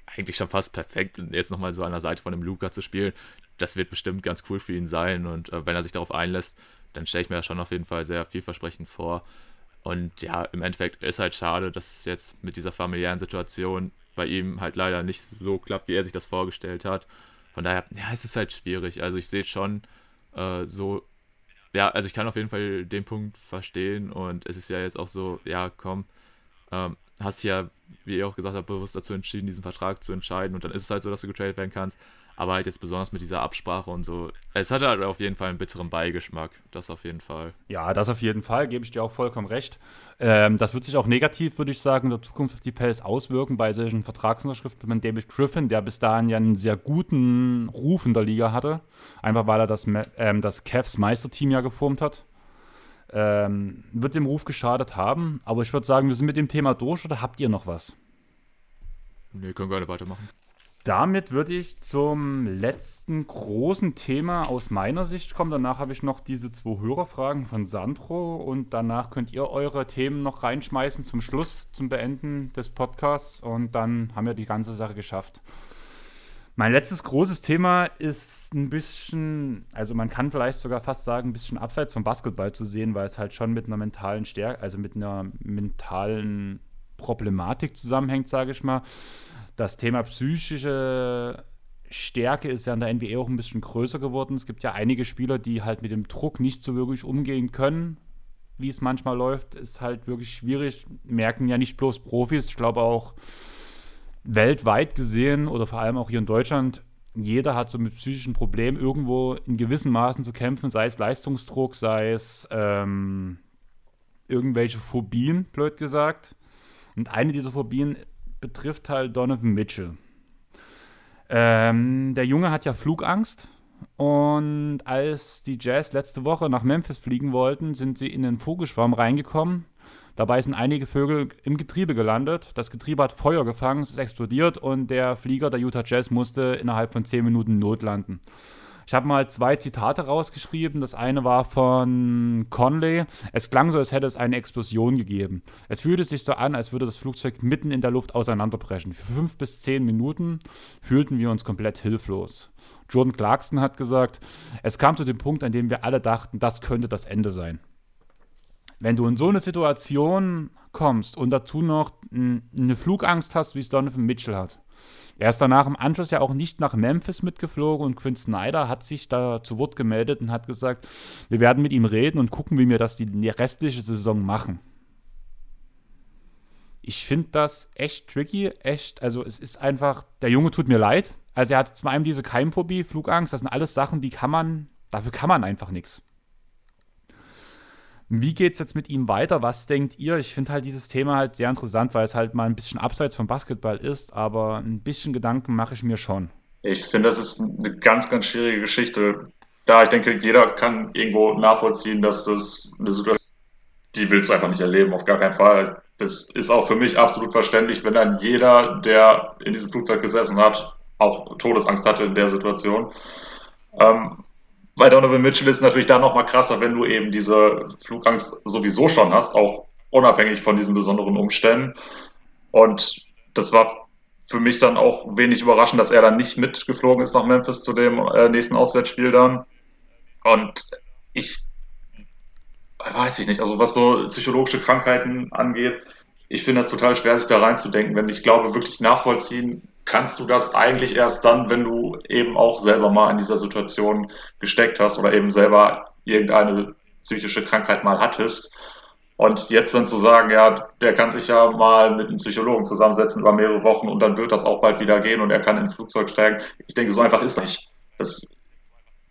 eigentlich schon fast perfekt. Jetzt nochmal so an der Seite von dem Luca zu spielen, das wird bestimmt ganz cool für ihn sein. Und äh, wenn er sich darauf einlässt, dann stelle ich mir das schon auf jeden Fall sehr vielversprechend vor. Und ja, im Endeffekt ist halt schade, dass es jetzt mit dieser familiären Situation bei ihm halt leider nicht so klappt, wie er sich das vorgestellt hat. Von daher, ja, es ist halt schwierig. Also ich sehe schon äh, so, ja, also ich kann auf jeden Fall den Punkt verstehen und es ist ja jetzt auch so, ja, komm, ähm, hast ja, wie ihr auch gesagt habt, bewusst dazu entschieden, diesen Vertrag zu entscheiden und dann ist es halt so, dass du getradet werden kannst aber halt jetzt besonders mit dieser Absprache und so. Es hat halt auf jeden Fall einen bitteren Beigeschmack, das auf jeden Fall. Ja, das auf jeden Fall, gebe ich dir auch vollkommen recht. Ähm, das wird sich auch negativ, würde ich sagen, in der Zukunft auf die Pels auswirken bei solchen Vertragsunterschriften mit David Griffin, der bis dahin ja einen sehr guten Ruf in der Liga hatte, einfach weil er das, ähm, das Cavs Meisterteam ja geformt hat. Ähm, wird dem Ruf geschadet haben, aber ich würde sagen, wir sind mit dem Thema durch oder habt ihr noch was? Nee, können gerne weitermachen. Damit würde ich zum letzten großen Thema aus meiner Sicht kommen. Danach habe ich noch diese zwei Hörerfragen von Sandro und danach könnt ihr eure Themen noch reinschmeißen zum Schluss, zum Beenden des Podcasts und dann haben wir die ganze Sache geschafft. Mein letztes großes Thema ist ein bisschen, also man kann vielleicht sogar fast sagen, ein bisschen abseits vom Basketball zu sehen, weil es halt schon mit einer mentalen Stärke, also mit einer mentalen Problematik zusammenhängt, sage ich mal das Thema psychische Stärke ist ja in der NBA auch ein bisschen größer geworden. Es gibt ja einige Spieler, die halt mit dem Druck nicht so wirklich umgehen können, wie es manchmal läuft. Ist halt wirklich schwierig. Merken ja nicht bloß Profis, ich glaube auch weltweit gesehen oder vor allem auch hier in Deutschland. Jeder hat so mit psychischen Problemen irgendwo in gewissen Maßen zu kämpfen, sei es Leistungsdruck, sei es ähm, irgendwelche Phobien, blöd gesagt. Und eine dieser Phobien betrifft halt Donovan Mitchell. Ähm, der Junge hat ja Flugangst. Und als die Jazz letzte Woche nach Memphis fliegen wollten, sind sie in den Vogelschwarm reingekommen. Dabei sind einige Vögel im Getriebe gelandet. Das Getriebe hat Feuer gefangen, es ist explodiert und der Flieger der Utah Jazz musste innerhalb von 10 Minuten notlanden. Ich habe mal zwei Zitate rausgeschrieben. Das eine war von Conley. Es klang so, als hätte es eine Explosion gegeben. Es fühlte sich so an, als würde das Flugzeug mitten in der Luft auseinanderbrechen. Für fünf bis zehn Minuten fühlten wir uns komplett hilflos. Jordan Clarkson hat gesagt, es kam zu dem Punkt, an dem wir alle dachten, das könnte das Ende sein. Wenn du in so eine Situation kommst und dazu noch eine Flugangst hast, wie es Donovan Mitchell hat, er ist danach im Anschluss ja auch nicht nach Memphis mitgeflogen und Quinn Snyder hat sich da zu Wort gemeldet und hat gesagt, wir werden mit ihm reden und gucken, wie wir das die restliche Saison machen. Ich finde das echt tricky, echt, also es ist einfach, der Junge tut mir leid. Also er hat zum einen diese Keimphobie, Flugangst, das sind alles Sachen, die kann man, dafür kann man einfach nichts. Wie geht es jetzt mit ihm weiter? Was denkt ihr? Ich finde halt dieses Thema halt sehr interessant, weil es halt mal ein bisschen abseits vom Basketball ist, aber ein bisschen Gedanken mache ich mir schon. Ich finde, das ist eine ganz, ganz schwierige Geschichte. Da ich denke, jeder kann irgendwo nachvollziehen, dass das eine Situation die willst du einfach nicht erleben, auf gar keinen Fall. Das ist auch für mich absolut verständlich, wenn dann jeder, der in diesem Flugzeug gesessen hat, auch Todesangst hatte in der Situation. Ähm, bei Donovan Mitchell ist natürlich da nochmal krasser, wenn du eben diese Flugangst sowieso schon hast, auch unabhängig von diesen besonderen Umständen. Und das war für mich dann auch wenig überraschend, dass er dann nicht mitgeflogen ist nach Memphis zu dem äh, nächsten Auswärtsspiel dann. Und ich weiß ich nicht, also was so psychologische Krankheiten angeht, ich finde es total schwer, sich da reinzudenken. Wenn ich glaube, wirklich nachvollziehen kannst du das eigentlich erst dann, wenn du eben auch selber mal in dieser Situation gesteckt hast oder eben selber irgendeine psychische Krankheit mal hattest. Und jetzt dann zu sagen, ja, der kann sich ja mal mit einem Psychologen zusammensetzen über mehrere Wochen und dann wird das auch bald wieder gehen und er kann in ein Flugzeug steigen. Ich denke, so einfach ist es nicht. Das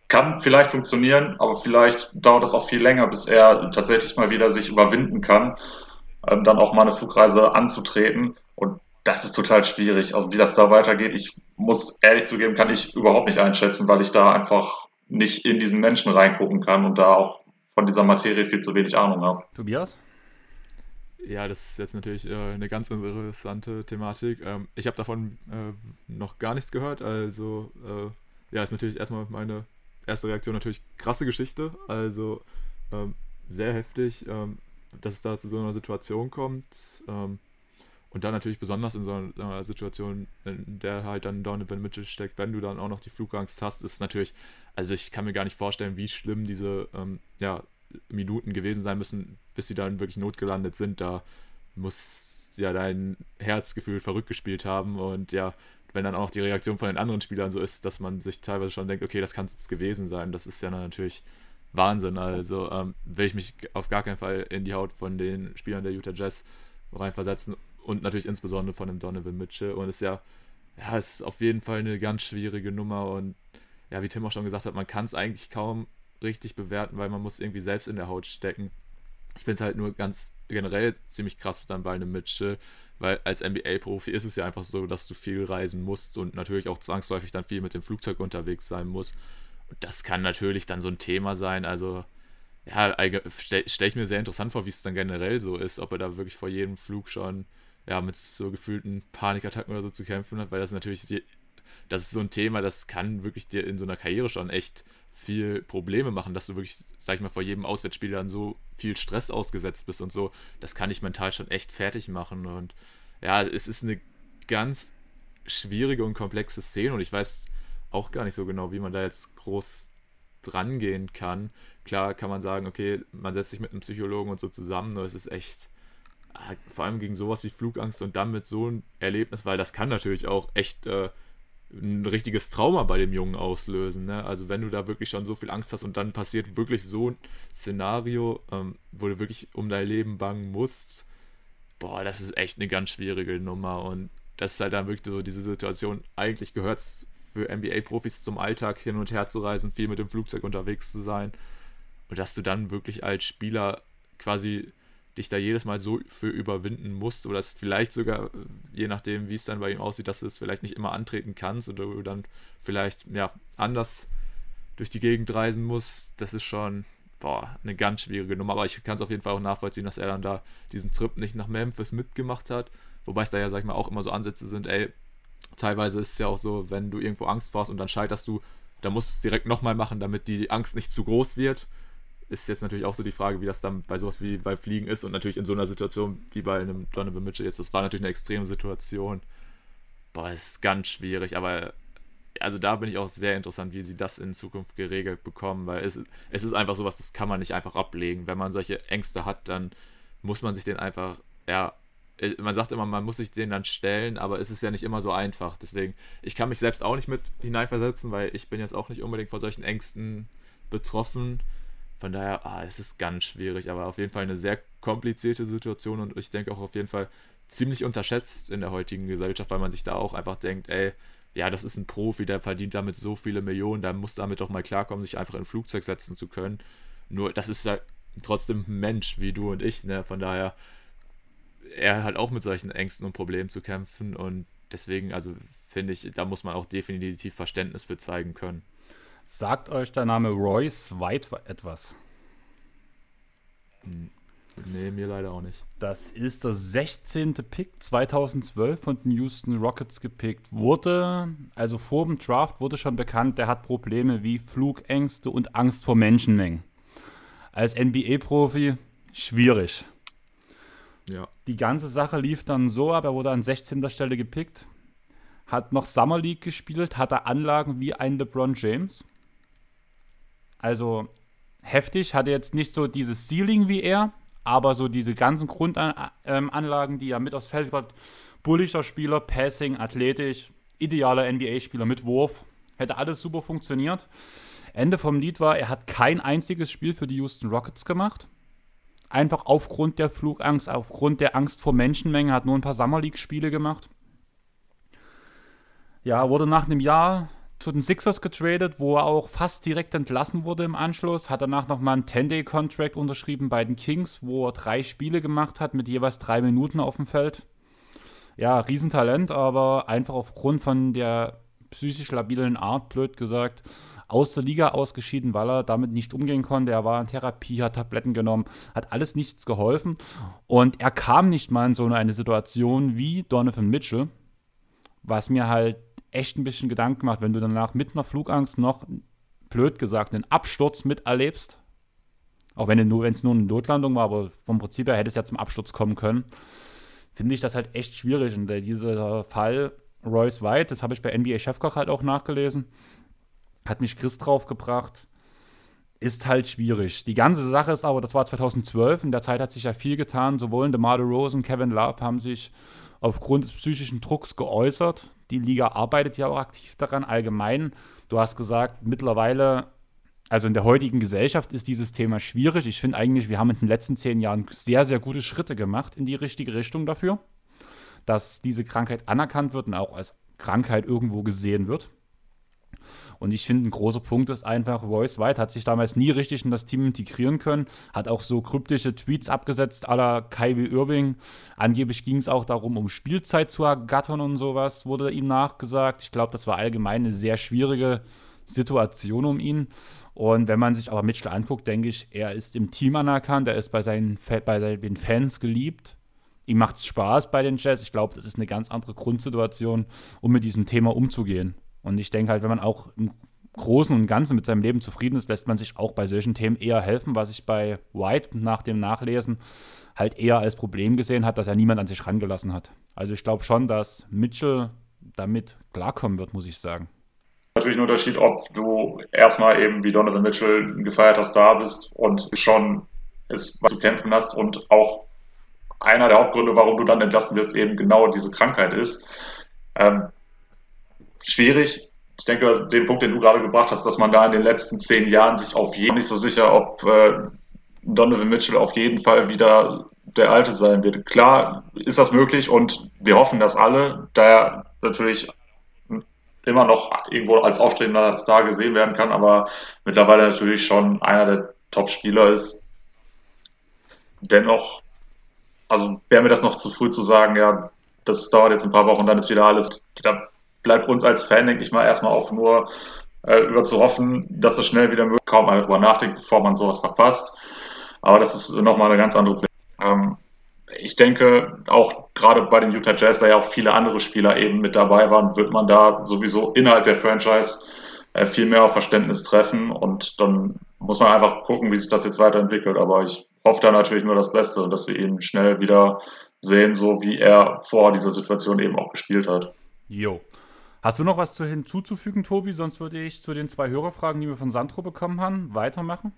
kann vielleicht funktionieren, aber vielleicht dauert es auch viel länger, bis er tatsächlich mal wieder sich überwinden kann, ähm, dann auch mal eine Flugreise anzutreten. Und das ist total schwierig. Also wie das da weitergeht, ich muss ehrlich zugeben, kann ich überhaupt nicht einschätzen, weil ich da einfach nicht in diesen Menschen reingucken kann und da auch von dieser Materie viel zu wenig Ahnung habe. Tobias? Ja, das ist jetzt natürlich äh, eine ganz interessante Thematik. Ähm, ich habe davon äh, noch gar nichts gehört. Also, äh, ja, ist natürlich erstmal meine erste Reaktion natürlich krasse Geschichte. Also, ähm, sehr heftig, ähm, dass es da zu so einer Situation kommt. Und dann natürlich besonders in so einer Situation, in der halt dann Donovan Mitchell steckt, wenn du dann auch noch die Flugangst hast, ist natürlich, also ich kann mir gar nicht vorstellen, wie schlimm diese ähm, ja, Minuten gewesen sein müssen, bis sie dann wirklich notgelandet sind. Da muss ja dein Herzgefühl verrückt gespielt haben und ja, wenn dann auch die Reaktion von den anderen Spielern so ist, dass man sich teilweise schon denkt, okay, das kann es jetzt gewesen sein, das ist ja natürlich Wahnsinn. Also ähm, will ich mich auf gar keinen Fall in die Haut von den Spielern der Utah Jazz reinversetzen und natürlich insbesondere von dem Donovan Mitchell. Und es ist ja, ja, es ist auf jeden Fall eine ganz schwierige Nummer und ja, wie Tim auch schon gesagt hat, man kann es eigentlich kaum richtig bewerten, weil man muss irgendwie selbst in der Haut stecken. Ich finde es halt nur ganz generell ziemlich krass dann bei einem Mitchell, weil als NBA-Profi ist es ja einfach so, dass du viel reisen musst und natürlich auch zwangsläufig dann viel mit dem Flugzeug unterwegs sein musst. Und das kann natürlich dann so ein Thema sein. Also, ja, stelle stell ich mir sehr interessant vor, wie es dann generell so ist, ob er da wirklich vor jedem Flug schon ja, mit so gefühlten Panikattacken oder so zu kämpfen hat, weil das natürlich, das ist so ein Thema, das kann wirklich dir in so einer Karriere schon echt viel Probleme machen, dass du wirklich, sag ich mal, vor jedem Auswärtsspiel dann so viel Stress ausgesetzt bist und so. Das kann ich mental schon echt fertig machen. Und ja, es ist eine ganz schwierige und komplexe Szene und ich weiß auch gar nicht so genau, wie man da jetzt groß dran gehen kann. Klar kann man sagen, okay, man setzt sich mit einem Psychologen und so zusammen, nur es ist echt, vor allem gegen sowas wie Flugangst und dann mit so einem Erlebnis, weil das kann natürlich auch echt äh, ein richtiges Trauma bei dem Jungen auslösen. Ne? Also wenn du da wirklich schon so viel Angst hast und dann passiert wirklich so ein Szenario, ähm, wo du wirklich um dein Leben bangen musst, boah, das ist echt eine ganz schwierige Nummer. Und das ist halt dann wirklich so diese Situation. Eigentlich gehört es für NBA-Profis zum Alltag hin und her zu reisen, viel mit dem Flugzeug unterwegs zu sein. Und dass du dann wirklich als Spieler quasi dich da jedes Mal so für überwinden musst oder es vielleicht sogar, je nachdem, wie es dann bei ihm aussieht, dass du es vielleicht nicht immer antreten kannst oder du dann vielleicht ja, anders durch die Gegend reisen musst, das ist schon boah, eine ganz schwierige Nummer. Aber ich kann es auf jeden Fall auch nachvollziehen, dass er dann da diesen Trip nicht nach Memphis mitgemacht hat. Wobei es da ja, sag ich mal, auch immer so Ansätze sind, ey, teilweise ist es ja auch so, wenn du irgendwo Angst hast und dann scheiterst du, da musst du es direkt nochmal machen, damit die Angst nicht zu groß wird ist jetzt natürlich auch so die Frage, wie das dann bei sowas wie bei Fliegen ist und natürlich in so einer Situation wie bei einem Donovan Mitchell jetzt. Das war natürlich eine extreme Situation. Boah, ist ganz schwierig, aber also da bin ich auch sehr interessant, wie sie das in Zukunft geregelt bekommen, weil es, es ist einfach sowas, das kann man nicht einfach ablegen. Wenn man solche Ängste hat, dann muss man sich den einfach, ja, man sagt immer, man muss sich den dann stellen, aber es ist ja nicht immer so einfach. Deswegen, ich kann mich selbst auch nicht mit hineinversetzen, weil ich bin jetzt auch nicht unbedingt vor solchen Ängsten betroffen. Von daher, ah, es ist ganz schwierig, aber auf jeden Fall eine sehr komplizierte Situation und ich denke auch auf jeden Fall ziemlich unterschätzt in der heutigen Gesellschaft, weil man sich da auch einfach denkt, ey, ja, das ist ein Profi, der verdient damit so viele Millionen, der muss damit doch mal klarkommen, sich einfach in ein Flugzeug setzen zu können. Nur, das ist ja trotzdem ein Mensch wie du und ich, ne? Von daher, er hat auch mit solchen Ängsten und Problemen zu kämpfen und deswegen, also finde ich, da muss man auch definitiv Verständnis für zeigen können. Sagt euch der Name Royce White etwas? Hm. Nee, mir leider auch nicht. Das ist der 16. Pick 2012 von den Houston Rockets gepickt. Wurde, also vor dem Draft wurde schon bekannt, der hat Probleme wie Flugängste und Angst vor Menschenmengen. Als NBA-Profi schwierig. Ja. Die ganze Sache lief dann so ab, er wurde an 16. Stelle gepickt, hat noch Summer League gespielt, hatte Anlagen wie ein LeBron James. Also heftig, hatte jetzt nicht so dieses Ceiling wie er, aber so diese ganzen Grundanlagen, die er mit aufs Feld hat, bulliger Spieler, Passing, athletisch, idealer NBA-Spieler mit Wurf, hätte alles super funktioniert. Ende vom Lied war, er hat kein einziges Spiel für die Houston Rockets gemacht. Einfach aufgrund der Flugangst, aufgrund der Angst vor Menschenmengen, hat nur ein paar Summer League-Spiele gemacht. Ja, wurde nach einem Jahr zu den Sixers getradet, wo er auch fast direkt entlassen wurde im Anschluss. Hat danach nochmal einen 10-Day-Contract unterschrieben bei den Kings, wo er drei Spiele gemacht hat mit jeweils drei Minuten auf dem Feld. Ja, Riesentalent, aber einfach aufgrund von der psychisch labilen Art, blöd gesagt, aus der Liga ausgeschieden, weil er damit nicht umgehen konnte. Er war in Therapie, hat Tabletten genommen, hat alles nichts geholfen. Und er kam nicht mal in so eine Situation wie Donovan Mitchell, was mir halt echt ein bisschen Gedanken gemacht, wenn du danach mit einer Flugangst noch, blöd gesagt, einen Absturz miterlebst. Auch wenn es nur, nur eine Notlandung war, aber vom Prinzip her hätte es ja zum Absturz kommen können. Finde ich das halt echt schwierig. Und dieser Fall Royce White, das habe ich bei NBA Chefkoch halt auch nachgelesen, hat mich Chris draufgebracht. Ist halt schwierig. Die ganze Sache ist aber, das war 2012, in der Zeit hat sich ja viel getan. Sowohl DeMar Rose und Kevin Love haben sich aufgrund des psychischen Drucks geäußert. Die Liga arbeitet ja auch aktiv daran, allgemein. Du hast gesagt, mittlerweile, also in der heutigen Gesellschaft ist dieses Thema schwierig. Ich finde eigentlich, wir haben in den letzten zehn Jahren sehr, sehr gute Schritte gemacht in die richtige Richtung dafür, dass diese Krankheit anerkannt wird und auch als Krankheit irgendwo gesehen wird. Und ich finde, ein großer Punkt ist einfach, Royce White hat sich damals nie richtig in das Team integrieren können, hat auch so kryptische Tweets abgesetzt la Kyrie Irving. Angeblich ging es auch darum, um Spielzeit zu ergattern und sowas, wurde ihm nachgesagt. Ich glaube, das war allgemein eine sehr schwierige Situation um ihn. Und wenn man sich aber Mitchell anguckt, denke ich, er ist im Team anerkannt, er ist bei seinen, bei den Fans geliebt. Ihm macht es Spaß bei den Jazz. Ich glaube, das ist eine ganz andere Grundsituation, um mit diesem Thema umzugehen. Und ich denke halt, wenn man auch im Großen und Ganzen mit seinem Leben zufrieden ist, lässt man sich auch bei solchen Themen eher helfen, was ich bei White nach dem Nachlesen halt eher als Problem gesehen hat, dass er niemand an sich rangelassen hat. Also ich glaube schon, dass Mitchell damit klarkommen wird, muss ich sagen. Natürlich ein Unterschied, ob du erstmal eben wie Donovan Mitchell ein gefeierter Star bist und schon es zu kämpfen hast und auch einer der Hauptgründe, warum du dann entlassen wirst, eben genau diese Krankheit ist. Ähm, schwierig. Ich denke, den Punkt, den du gerade gebracht hast, dass man da in den letzten zehn Jahren sich auf jeden Fall nicht so sicher, ob äh, Donovan Mitchell auf jeden Fall wieder der Alte sein wird. Klar ist das möglich und wir hoffen das alle, da er natürlich immer noch irgendwo als aufstrebender Star gesehen werden kann, aber mittlerweile natürlich schon einer der Top-Spieler ist. Dennoch, also wäre mir das noch zu früh zu sagen, ja, das dauert jetzt ein paar Wochen, dann ist wieder alles. Da bleibt uns als Fan, denke ich mal, erstmal auch nur äh, über zu hoffen, dass es schnell wieder möglich kaum mal darüber nachdenkt, bevor man sowas verpasst. Aber das ist nochmal eine ganz andere ähm, ich denke, auch gerade bei den Utah Jazz, da ja auch viele andere Spieler eben mit dabei waren, wird man da sowieso innerhalb der Franchise äh, viel mehr auf Verständnis treffen und dann muss man einfach gucken, wie sich das jetzt weiterentwickelt. Aber ich hoffe da natürlich nur das Beste und dass wir ihn schnell wieder sehen, so wie er vor dieser Situation eben auch gespielt hat. Jo. Hast du noch was zu hinzuzufügen, Tobi? Sonst würde ich zu den zwei Hörerfragen, die wir von Sandro bekommen haben, weitermachen.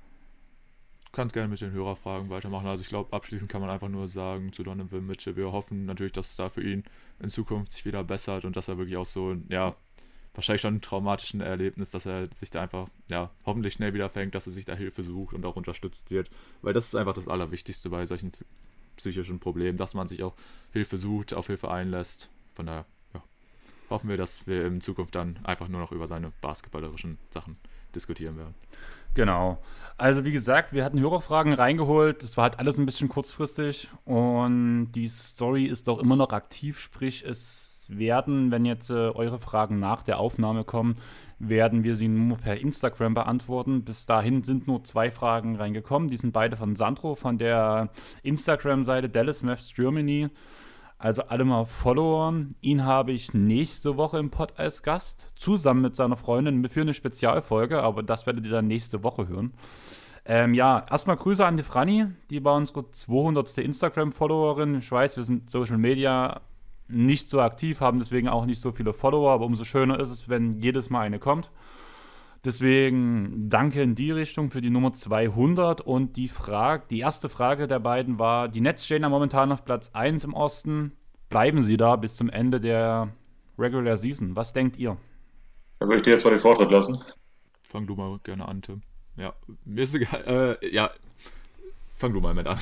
Kannst gerne mit den Hörerfragen weitermachen. Also ich glaube, abschließend kann man einfach nur sagen zu Donovan Mitchell, wir hoffen natürlich, dass es da für ihn in Zukunft sich wieder bessert und dass er wirklich auch so, ja, wahrscheinlich schon ein traumatischen Erlebnis, dass er sich da einfach, ja, hoffentlich schnell wieder fängt, dass er sich da Hilfe sucht und auch unterstützt wird. Weil das ist einfach das Allerwichtigste bei solchen psychischen Problemen, dass man sich auch Hilfe sucht, auf Hilfe einlässt. Von daher hoffen wir, dass wir in Zukunft dann einfach nur noch über seine basketballerischen Sachen diskutieren werden. Genau. Also wie gesagt, wir hatten Hörerfragen reingeholt. Das war halt alles ein bisschen kurzfristig und die Story ist auch immer noch aktiv, sprich es werden, wenn jetzt äh, eure Fragen nach der Aufnahme kommen, werden wir sie nur per Instagram beantworten. Bis dahin sind nur zwei Fragen reingekommen. Die sind beide von Sandro von der Instagram-Seite Dallas Maths Germany. Also alle mal Followern. Ihn habe ich nächste Woche im Pod als Gast, zusammen mit seiner Freundin für eine Spezialfolge, aber das werdet ihr dann nächste Woche hören. Ähm, ja, erstmal Grüße an die Franny, die war unsere 200. Instagram-Followerin. Ich weiß, wir sind Social Media nicht so aktiv, haben deswegen auch nicht so viele Follower, aber umso schöner ist es, wenn jedes Mal eine kommt. Deswegen danke in die Richtung für die Nummer 200 und die Frage, die erste Frage der beiden war, die Nets stehen ja momentan auf Platz 1 im Osten. Bleiben sie da bis zum Ende der Regular Season? Was denkt ihr? Da würde ich dir jetzt mal den Vortritt lassen. Fang du mal gerne an, Tim. Ja, mir ist egal. Äh, ja, fang du mal mit an.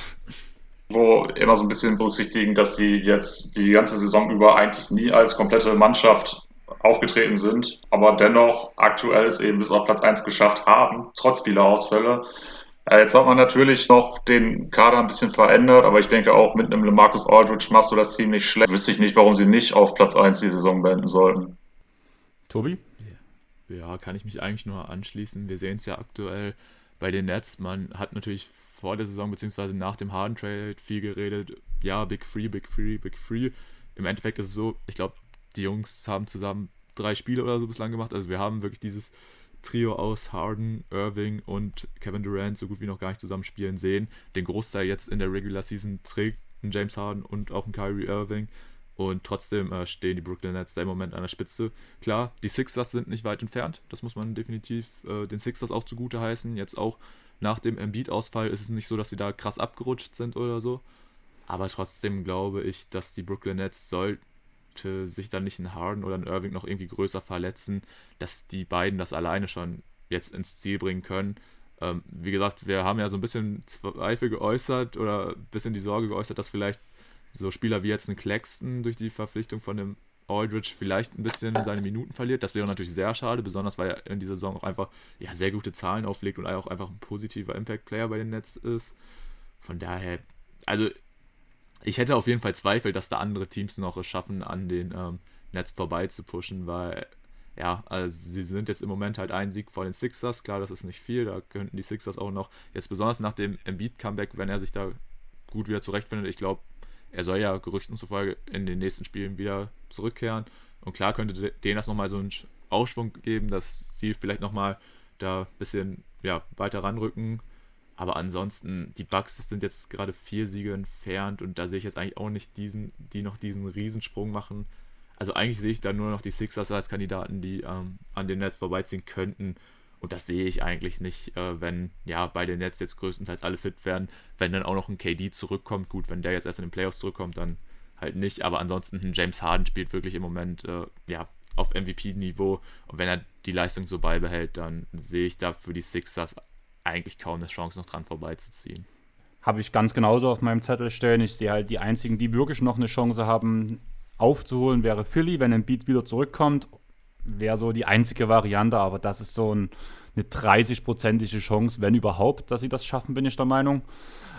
Wo immer so ein bisschen berücksichtigen, dass sie jetzt die ganze Saison über eigentlich nie als komplette Mannschaft aufgetreten sind, aber dennoch aktuell es eben bis auf Platz 1 geschafft haben, trotz vieler Ausfälle. Jetzt hat man natürlich noch den Kader ein bisschen verändert, aber ich denke auch mit einem LeMarcus Aldridge machst du das Team nicht schlecht. Wüsste ich nicht, warum sie nicht auf Platz 1 die Saison beenden sollten. Tobi? Ja, kann ich mich eigentlich nur anschließen. Wir sehen es ja aktuell bei den Nets. Man hat natürlich vor der Saison bzw. nach dem Harden Trade viel geredet. Ja, Big Free, Big Free, Big Free. Im Endeffekt ist es so, ich glaube, die Jungs haben zusammen drei Spiele oder so bislang gemacht. Also wir haben wirklich dieses Trio aus Harden, Irving und Kevin Durant so gut wie noch gar nicht zusammen spielen sehen. Den Großteil jetzt in der Regular Season trägt ein James Harden und auch ein Kyrie Irving. Und trotzdem äh, stehen die Brooklyn Nets da im Moment an der Spitze. Klar, die Sixers sind nicht weit entfernt. Das muss man definitiv äh, den Sixers auch zugute heißen. Jetzt auch nach dem Embiid-Ausfall ist es nicht so, dass sie da krass abgerutscht sind oder so. Aber trotzdem glaube ich, dass die Brooklyn Nets sollten sich dann nicht ein Harden oder ein Irving noch irgendwie größer verletzen, dass die beiden das alleine schon jetzt ins Ziel bringen können. Ähm, wie gesagt, wir haben ja so ein bisschen Zweifel geäußert oder ein bisschen die Sorge geäußert, dass vielleicht so Spieler wie jetzt ein Claxton durch die Verpflichtung von dem Aldridge vielleicht ein bisschen seine Minuten verliert. Das wäre natürlich sehr schade, besonders weil er in dieser Saison auch einfach ja, sehr gute Zahlen auflegt und auch einfach ein positiver Impact-Player bei den Nets ist. Von daher, also ich hätte auf jeden Fall Zweifel, dass da andere Teams noch es schaffen, an den ähm, Nets vorbei zu pushen, weil ja, also sie sind jetzt im Moment halt ein Sieg vor den Sixers. Klar, das ist nicht viel. Da könnten die Sixers auch noch, jetzt besonders nach dem Embiid-Comeback, wenn er sich da gut wieder zurechtfindet, ich glaube, er soll ja Gerüchten zufolge in den nächsten Spielen wieder zurückkehren. Und klar könnte denen das nochmal so einen Aufschwung geben, dass sie vielleicht nochmal da ein bisschen ja, weiter ranrücken. Aber ansonsten, die Bucks sind jetzt gerade vier Siege entfernt und da sehe ich jetzt eigentlich auch nicht diesen, die noch diesen Riesensprung machen. Also eigentlich sehe ich da nur noch die Sixers als Kandidaten, die ähm, an den Nets vorbeiziehen könnten. Und das sehe ich eigentlich nicht, äh, wenn ja bei den Nets jetzt größtenteils alle fit werden. Wenn dann auch noch ein KD zurückkommt, gut, wenn der jetzt erst in den Playoffs zurückkommt, dann halt nicht. Aber ansonsten, James Harden spielt wirklich im Moment äh, ja, auf MVP-Niveau. Und wenn er die Leistung so beibehält, dann sehe ich da für die Sixers eigentlich kaum eine Chance, noch dran vorbeizuziehen. Habe ich ganz genauso auf meinem Zettel stehen. Ich sehe halt die einzigen, die wirklich noch eine Chance haben, aufzuholen, wäre Philly, wenn ein Beat wieder zurückkommt. Wäre so die einzige Variante, aber das ist so ein, eine 30-prozentige Chance, wenn überhaupt, dass sie das schaffen, bin ich der Meinung.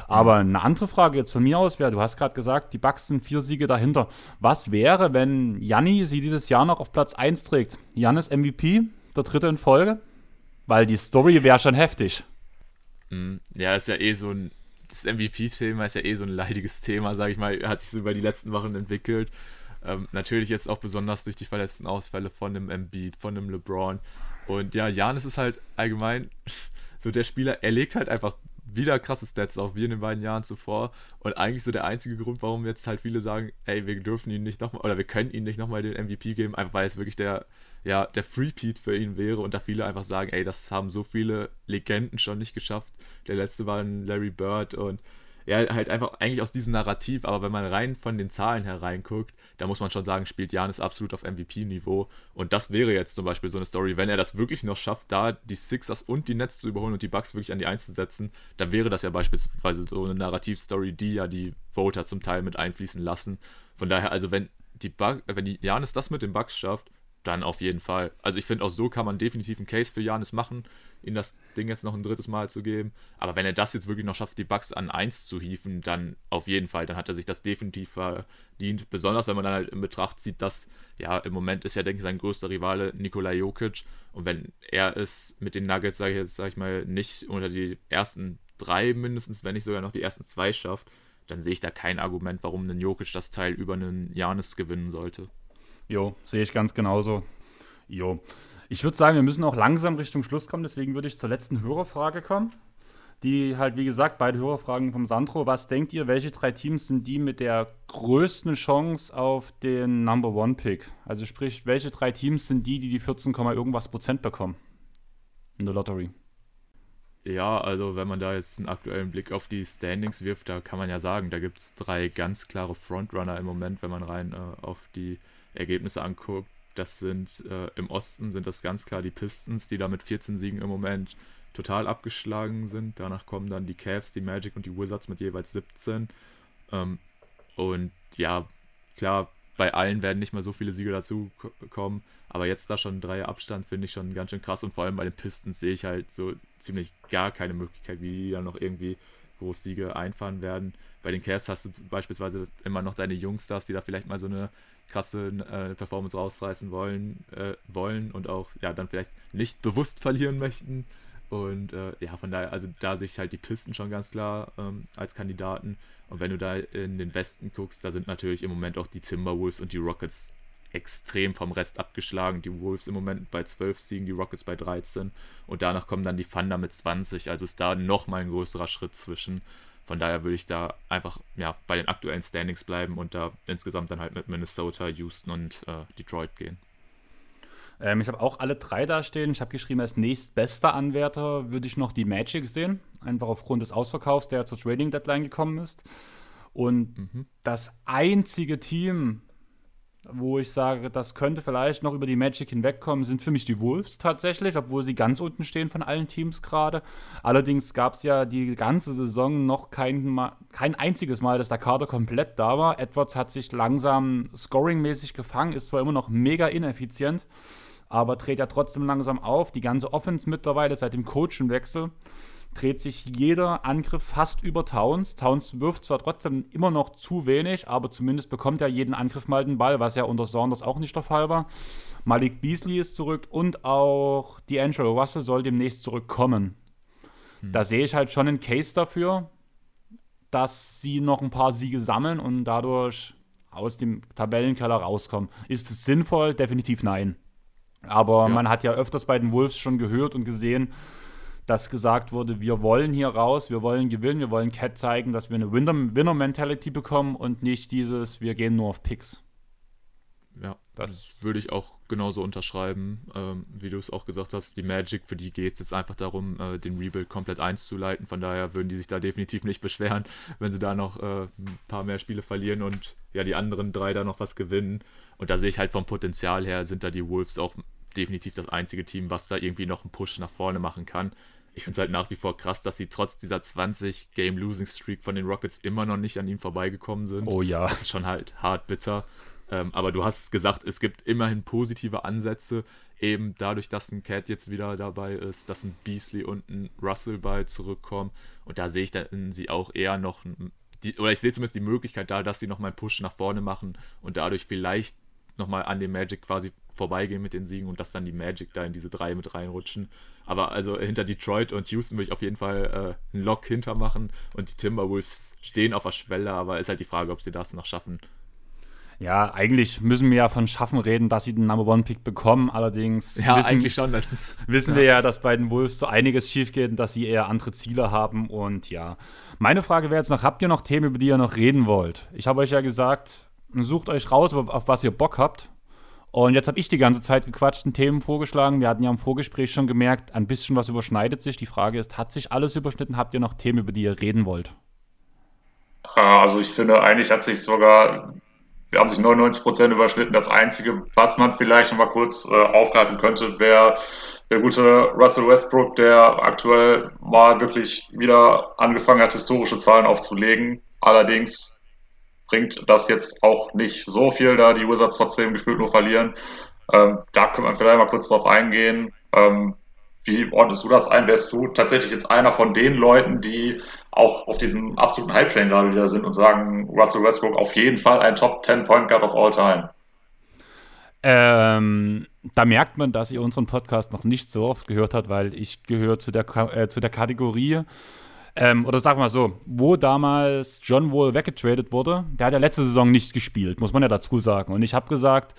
Aber eine andere Frage jetzt von mir aus wäre, du hast gerade gesagt, die Bucks sind vier Siege dahinter. Was wäre, wenn Janni sie dieses Jahr noch auf Platz 1 trägt? Jannis MVP, der dritte in Folge? Weil die Story wäre schon heftig. Mhm. Ja, ist ja eh so ein. Das MVP-Thema ist ja eh so ein leidiges Thema, sag ich mal. Hat sich so über die letzten Wochen entwickelt. Ähm, natürlich jetzt auch besonders durch die verletzten Ausfälle von einem Embiid, von einem LeBron. Und ja, Janis ist halt allgemein so der Spieler, er legt halt einfach wieder krasse Stats auf, wie in den beiden Jahren zuvor. Und eigentlich so der einzige Grund, warum jetzt halt viele sagen, ey, wir dürfen ihn nicht nochmal, oder wir können ihn nicht nochmal den MVP geben, einfach weil es wirklich der ja, der Freepeat für ihn wäre und da viele einfach sagen, ey, das haben so viele Legenden schon nicht geschafft. Der letzte war ein Larry Bird und ja, halt einfach eigentlich aus diesem Narrativ, aber wenn man rein von den Zahlen hereinguckt, da muss man schon sagen, spielt Janis absolut auf MVP-Niveau. Und das wäre jetzt zum Beispiel so eine Story, wenn er das wirklich noch schafft, da die Sixers und die Nets zu überholen und die Bucks wirklich an die Eins zu setzen, dann wäre das ja beispielsweise so eine Narrativ-Story, die ja die Voter zum Teil mit einfließen lassen. Von daher, also wenn die Bugs, wenn die Janis das mit den Bucks schafft, dann auf jeden Fall. Also ich finde, auch so kann man definitiv einen Case für Janis machen, ihm das Ding jetzt noch ein drittes Mal zu geben. Aber wenn er das jetzt wirklich noch schafft, die Bugs an 1 zu hieven, dann auf jeden Fall, dann hat er sich das definitiv verdient. Besonders wenn man dann halt in Betracht zieht, dass ja im Moment ist ja, denke ich, sein größter Rivale Nikola Jokic. Und wenn er es mit den Nuggets, sage ich jetzt, sage ich mal, nicht unter die ersten drei mindestens, wenn nicht sogar noch die ersten zwei schafft, dann sehe ich da kein Argument, warum ein Jokic das Teil über einen Janis gewinnen sollte. Jo, sehe ich ganz genauso. Jo. Ich würde sagen, wir müssen auch langsam Richtung Schluss kommen, deswegen würde ich zur letzten Hörerfrage kommen. Die halt, wie gesagt, beide Hörerfragen vom Sandro. Was denkt ihr, welche drei Teams sind die mit der größten Chance auf den Number One Pick? Also sprich, welche drei Teams sind die, die die 14, irgendwas Prozent bekommen in der Lottery? Ja, also wenn man da jetzt einen aktuellen Blick auf die Standings wirft, da kann man ja sagen, da gibt es drei ganz klare Frontrunner im Moment, wenn man rein äh, auf die Ergebnisse anguckt. Das sind äh, im Osten sind das ganz klar die Pistons, die da mit 14 Siegen im Moment total abgeschlagen sind. Danach kommen dann die Cavs, die Magic und die Wizards mit jeweils 17. Ähm, und ja, klar, bei allen werden nicht mal so viele Siege dazu kommen, aber jetzt da schon drei Abstand finde ich schon ganz schön krass und vor allem bei den Pistons sehe ich halt so ziemlich gar keine Möglichkeit, wie die dann noch irgendwie Großsiege einfahren werden. Bei den Cavs hast du beispielsweise immer noch deine Jungstars, die da vielleicht mal so eine krasse äh, Performance rausreißen wollen, äh, wollen und auch ja dann vielleicht nicht bewusst verlieren möchten. Und äh, ja, von daher, also da sehe ich halt die Pisten schon ganz klar ähm, als Kandidaten. Und wenn du da in den Westen guckst, da sind natürlich im Moment auch die Timberwolves und die Rockets extrem vom Rest abgeschlagen. Die Wolves im Moment bei 12 Siegen, die Rockets bei 13. Und danach kommen dann die Thunder mit 20. Also ist da nochmal ein größerer Schritt zwischen. Von daher würde ich da einfach ja, bei den aktuellen Standings bleiben und da insgesamt dann halt mit Minnesota, Houston und äh, Detroit gehen. Ähm, ich habe auch alle drei da stehen. Ich habe geschrieben, als nächstbester Anwärter würde ich noch die Magic sehen. Einfach aufgrund des Ausverkaufs, der zur Trading Deadline gekommen ist. Und mhm. das einzige Team, wo ich sage, das könnte vielleicht noch über die Magic hinwegkommen, sind für mich die Wolves tatsächlich, obwohl sie ganz unten stehen von allen Teams gerade. Allerdings gab es ja die ganze Saison noch kein, kein einziges Mal, dass der Kader komplett da war. Edwards hat sich langsam scoringmäßig gefangen, ist zwar immer noch mega ineffizient, aber dreht ja trotzdem langsam auf. Die ganze Offense mittlerweile seit dem Coachenwechsel dreht sich jeder Angriff fast über Towns. Towns wirft zwar trotzdem immer noch zu wenig, aber zumindest bekommt er jeden Angriff mal den Ball, was ja unter Saunders auch nicht der Fall war. Malik Beasley ist zurück und auch D'Angelo Russell soll demnächst zurückkommen. Hm. Da sehe ich halt schon einen Case dafür, dass sie noch ein paar Siege sammeln und dadurch aus dem Tabellenkeller rauskommen. Ist es sinnvoll? Definitiv nein. Aber ja. man hat ja öfters bei den Wolves schon gehört und gesehen, dass gesagt wurde, wir wollen hier raus, wir wollen gewinnen, wir wollen Cat zeigen, dass wir eine Winner-Mentality bekommen und nicht dieses, wir gehen nur auf Picks. Ja, das würde ich auch genauso unterschreiben, ähm, wie du es auch gesagt hast. Die Magic, für die geht es jetzt einfach darum, äh, den Rebuild komplett einzuleiten. Von daher würden die sich da definitiv nicht beschweren, wenn sie da noch äh, ein paar mehr Spiele verlieren und ja, die anderen drei da noch was gewinnen. Und da sehe ich halt vom Potenzial her, sind da die Wolves auch definitiv das einzige Team, was da irgendwie noch einen Push nach vorne machen kann. Ich finde es halt nach wie vor krass, dass sie trotz dieser 20-Game-Losing-Streak von den Rockets immer noch nicht an ihm vorbeigekommen sind. Oh ja. Das ist schon halt hart bitter. Ähm, aber du hast gesagt, es gibt immerhin positive Ansätze, eben dadurch, dass ein Cat jetzt wieder dabei ist, dass ein Beasley und ein Russell bald zurückkommen. Und da sehe ich dann sie auch eher noch, die, oder ich sehe zumindest die Möglichkeit da, dass sie nochmal einen Push nach vorne machen und dadurch vielleicht nochmal an dem Magic quasi vorbeigehen mit den Siegen und dass dann die Magic da in diese drei mit reinrutschen. Aber also hinter Detroit und Houston würde ich auf jeden Fall äh, einen Lock hintermachen und die Timberwolves stehen auf der Schwelle, aber ist halt die Frage, ob sie das noch schaffen. Ja, eigentlich müssen wir ja von Schaffen reden, dass sie den Number One Pick bekommen. Allerdings ja, wissen, schon, wissen ja. wir ja, dass bei den Wolves so einiges schief geht und dass sie eher andere Ziele haben. Und ja, meine Frage wäre jetzt noch: Habt ihr noch Themen, über die ihr noch reden wollt? Ich habe euch ja gesagt, sucht euch raus, auf was ihr Bock habt. Und jetzt habe ich die ganze Zeit gequatscht und Themen vorgeschlagen. Wir hatten ja im Vorgespräch schon gemerkt, ein bisschen was überschneidet sich. Die Frage ist, hat sich alles überschnitten? Habt ihr noch Themen, über die ihr reden wollt? Also ich finde, eigentlich hat sich sogar, wir haben sich 99 Prozent überschnitten. Das Einzige, was man vielleicht noch mal kurz äh, aufgreifen könnte, wäre der gute Russell Westbrook, der aktuell mal wirklich wieder angefangen hat, historische Zahlen aufzulegen. Allerdings bringt das jetzt auch nicht so viel, da die Wizards trotzdem gefühlt nur verlieren. Ähm, da können wir vielleicht mal kurz drauf eingehen. Ähm, wie ordnest du das ein? Wärst du tatsächlich jetzt einer von den Leuten, die auch auf diesem absoluten Hype-Train gerade wieder sind und sagen, Russell Westbrook auf jeden Fall ein Top 10 Point Guard of all time? Ähm, da merkt man, dass ihr unseren Podcast noch nicht so oft gehört habt, weil ich gehöre zu äh, zu der Kategorie, ähm, oder sagen wir mal so, wo damals John Wall weggetradet wurde, der hat ja letzte Saison nicht gespielt, muss man ja dazu sagen. Und ich habe gesagt,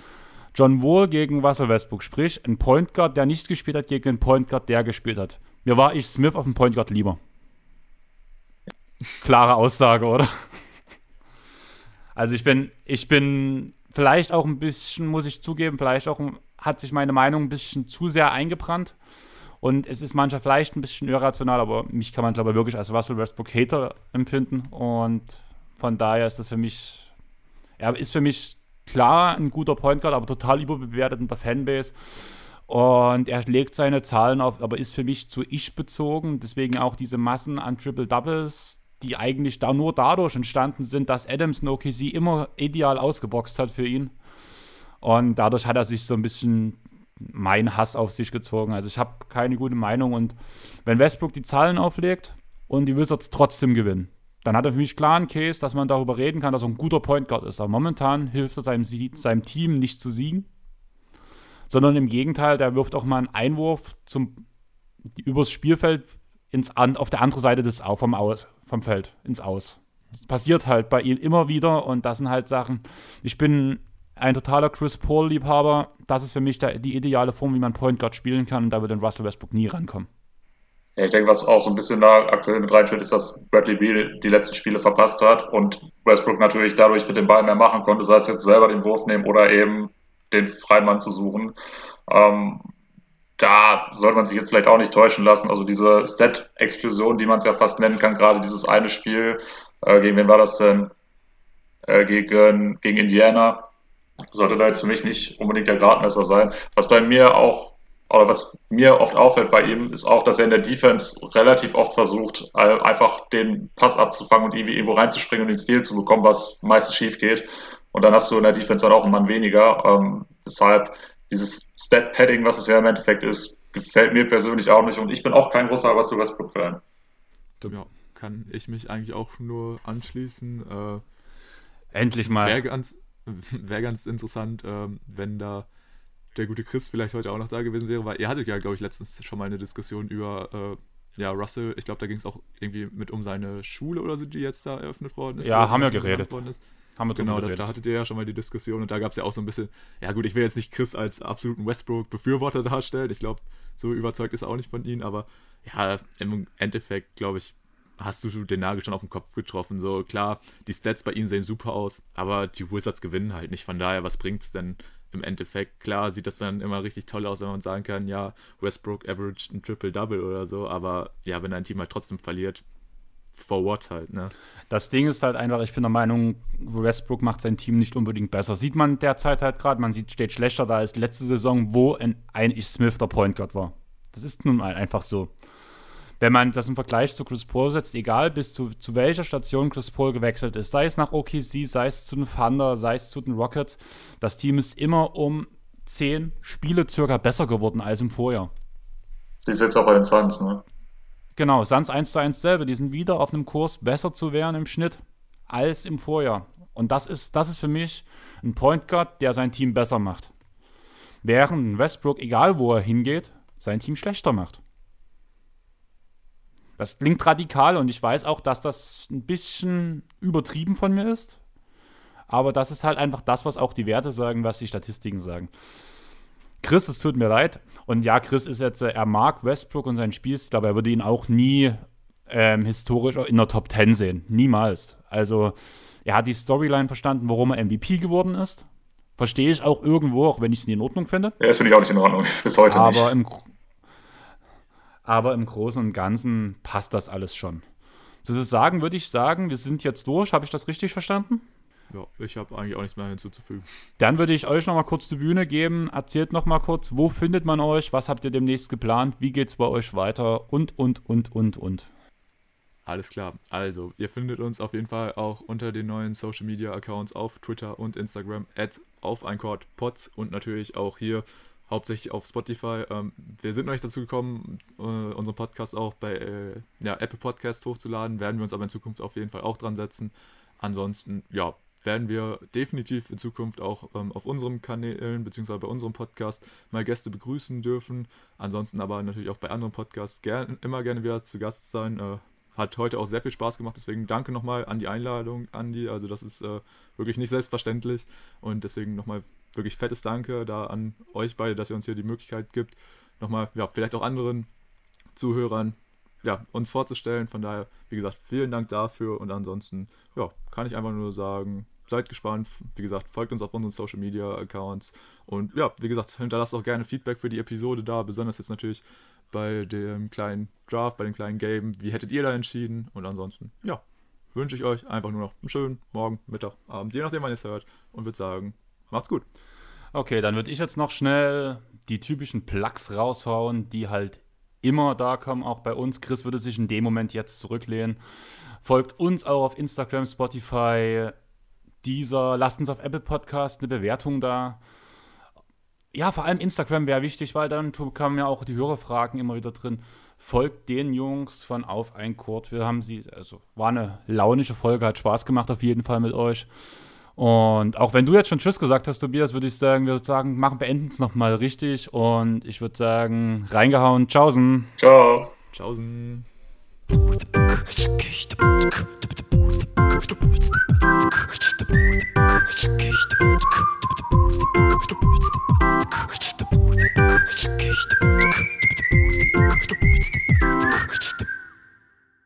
John Wall gegen Russell Westbrook, sprich ein Point Guard, der nicht gespielt hat, gegen einen Point Guard, der gespielt hat. Mir war ich Smith auf dem Point Guard lieber. Klare Aussage, oder? Also ich bin, ich bin vielleicht auch ein bisschen, muss ich zugeben, vielleicht auch hat sich meine Meinung ein bisschen zu sehr eingebrannt. Und es ist manchmal vielleicht ein bisschen irrational, aber mich kann man, glaube ich, wirklich als Russell Westbrook Hater empfinden. Und von daher ist das für mich, er ist für mich klar ein guter Point Guard, aber total überbewertet in der Fanbase. Und er legt seine Zahlen auf, aber ist für mich zu ich bezogen. Deswegen auch diese Massen an Triple Doubles, die eigentlich da nur dadurch entstanden sind, dass Adams in OKC immer ideal ausgeboxt hat für ihn. Und dadurch hat er sich so ein bisschen mein Hass auf sich gezogen. Also ich habe keine gute Meinung. Und wenn Westbrook die Zahlen auflegt und die Wizards trotzdem gewinnen, dann hat er für mich klar einen Case, dass man darüber reden kann, dass er ein guter Point Guard ist. Aber momentan hilft er seinem, seinem Team nicht zu siegen, sondern im Gegenteil, der wirft auch mal einen Einwurf zum, übers Spielfeld ins, auf der anderen Seite des vom, Aus, vom Feld ins Aus. Das passiert halt bei ihm immer wieder und das sind halt Sachen. Ich bin ein totaler Chris Paul-Liebhaber. Das ist für mich der, die ideale Form, wie man Point Guard spielen kann und da wird ein Russell Westbrook nie rankommen. Ja, ich denke, was auch so ein bisschen da aktuell mit reinspielt, ist, dass Bradley Beal die letzten Spiele verpasst hat und Westbrook natürlich dadurch mit dem Ball mehr machen konnte, sei es jetzt selber den Wurf nehmen oder eben den Freimann zu suchen. Ähm, da sollte man sich jetzt vielleicht auch nicht täuschen lassen. Also diese Stat-Explosion, die man es ja fast nennen kann, gerade dieses eine Spiel, äh, gegen wen war das denn? Äh, gegen, gegen Indiana, sollte da jetzt für mich nicht unbedingt der Gradmesser sein. Was bei mir auch oder was mir oft auffällt bei ihm, ist auch, dass er in der Defense relativ oft versucht, einfach den Pass abzufangen und irgendwie irgendwo reinzuspringen und den Stil zu bekommen, was meistens schief geht. Und dann hast du in der Defense dann auch einen Mann weniger. Ähm, deshalb dieses Stat-Padding, was es ja im Endeffekt ist, gefällt mir persönlich auch nicht. Und ich bin auch kein großer Russell Westbrook-Fan. Ja, kann ich mich eigentlich auch nur anschließen. Äh, Endlich mal. Wäre ganz, wär ganz interessant, äh, wenn da der gute Chris vielleicht heute auch noch da gewesen wäre, weil ihr hattet ja, glaube ich, letztens schon mal eine Diskussion über äh, ja, Russell. Ich glaube, da ging es auch irgendwie mit um seine Schule oder so, die jetzt da eröffnet worden ist. Ja, haben wir geredet. Haben wir genau, da, da, hattet ihr ja schon mal die Diskussion und da gab es ja auch so ein bisschen, ja gut, ich will jetzt nicht Chris als absoluten Westbrook-Befürworter darstellen. Ich glaube, so überzeugt ist er auch nicht von ihm, aber ja, im Endeffekt, glaube ich, hast du den Nagel schon auf den Kopf getroffen. So, klar, die Stats bei ihm sehen super aus, aber die Wizards gewinnen halt nicht. Von daher, was bringt's denn im Endeffekt. Klar sieht das dann immer richtig toll aus, wenn man sagen kann, ja, Westbrook averaged ein Triple-Double oder so, aber ja, wenn ein Team halt trotzdem verliert, for what halt, ne? Das Ding ist halt einfach, ich bin der Meinung, Westbrook macht sein Team nicht unbedingt besser. Sieht man derzeit halt gerade, man sieht, steht schlechter da als letzte Saison, wo ein, ein Smith der Point Guard war. Das ist nun mal einfach so wenn man das im Vergleich zu Chris Paul setzt, egal bis zu, zu welcher Station Chris Paul gewechselt ist, sei es nach OKC, sei es zu den Thunder, sei es zu den Rockets, das Team ist immer um zehn Spiele circa besser geworden als im Vorjahr. Die ist jetzt auch bei den Suns, ne? Genau, Suns 1 zu 1 selber, die sind wieder auf einem Kurs, besser zu werden im Schnitt als im Vorjahr. Und das ist, das ist für mich ein Point Guard, der sein Team besser macht. Während Westbrook, egal wo er hingeht, sein Team schlechter macht. Das klingt radikal und ich weiß auch, dass das ein bisschen übertrieben von mir ist. Aber das ist halt einfach das, was auch die Werte sagen, was die Statistiken sagen. Chris, es tut mir leid. Und ja, Chris ist jetzt, äh, er mag Westbrook und sein Spiel, aber er würde ihn auch nie ähm, historisch in der Top 10 sehen. Niemals. Also, er hat die Storyline verstanden, warum er MVP geworden ist. Verstehe ich auch irgendwo, auch wenn ich es nie in Ordnung finde. Ja, das finde ich auch nicht in Ordnung. Bis heute aber nicht. Aber im, aber im Großen und Ganzen passt das alles schon. Sozusagen würde ich sagen, wir sind jetzt durch. Habe ich das richtig verstanden? Ja, ich habe eigentlich auch nichts mehr hinzuzufügen. Dann würde ich euch noch mal kurz die Bühne geben. Erzählt noch mal kurz, wo findet man euch? Was habt ihr demnächst geplant? Wie geht es bei euch weiter? Und, und, und, und, und. Alles klar. Also, ihr findet uns auf jeden Fall auch unter den neuen Social Media Accounts auf Twitter und Instagram at auf und natürlich auch hier hauptsächlich auf Spotify. Ähm, wir sind noch nicht dazu gekommen, äh, unseren Podcast auch bei äh, ja, Apple Podcasts hochzuladen, werden wir uns aber in Zukunft auf jeden Fall auch dran setzen. Ansonsten, ja, werden wir definitiv in Zukunft auch ähm, auf unseren Kanälen bzw. bei unserem Podcast mal Gäste begrüßen dürfen. Ansonsten aber natürlich auch bei anderen Podcasts gern, immer gerne wieder zu Gast sein. Äh, hat heute auch sehr viel Spaß gemacht, deswegen danke nochmal an die Einladung, Andi. Also das ist äh, wirklich nicht selbstverständlich und deswegen nochmal wirklich fettes Danke da an euch beide, dass ihr uns hier die Möglichkeit gibt, nochmal, ja, vielleicht auch anderen Zuhörern, ja, uns vorzustellen. Von daher, wie gesagt, vielen Dank dafür und ansonsten, ja, kann ich einfach nur sagen, seid gespannt. Wie gesagt, folgt uns auf unseren Social Media Accounts. Und ja, wie gesagt, hinterlasst auch gerne Feedback für die Episode da, besonders jetzt natürlich bei dem kleinen Draft, bei dem kleinen Game. Wie hättet ihr da entschieden? Und ansonsten, ja, wünsche ich euch einfach nur noch einen schönen Morgen, Mittag, Abend, je nachdem, wann ihr es hört. Und würde sagen, macht's gut. Okay, dann würde ich jetzt noch schnell die typischen Plugs raushauen, die halt immer da kommen, auch bei uns. Chris würde sich in dem Moment jetzt zurücklehnen. Folgt uns auch auf Instagram, Spotify, dieser, lasst uns auf Apple Podcast eine Bewertung da. Ja, vor allem Instagram wäre wichtig, weil dann kamen ja auch die Hörerfragen immer wieder drin. Folgt den Jungs von Auf ein Kurt. Wir haben sie, also war eine launische Folge, hat Spaß gemacht auf jeden Fall mit euch. Und auch wenn du jetzt schon Tschüss gesagt hast, Tobias, würde ich sagen, wir sagen, machen, beenden es nochmal richtig. Und ich würde sagen, reingehauen. Tschaußen. Ciao. Tschaußen.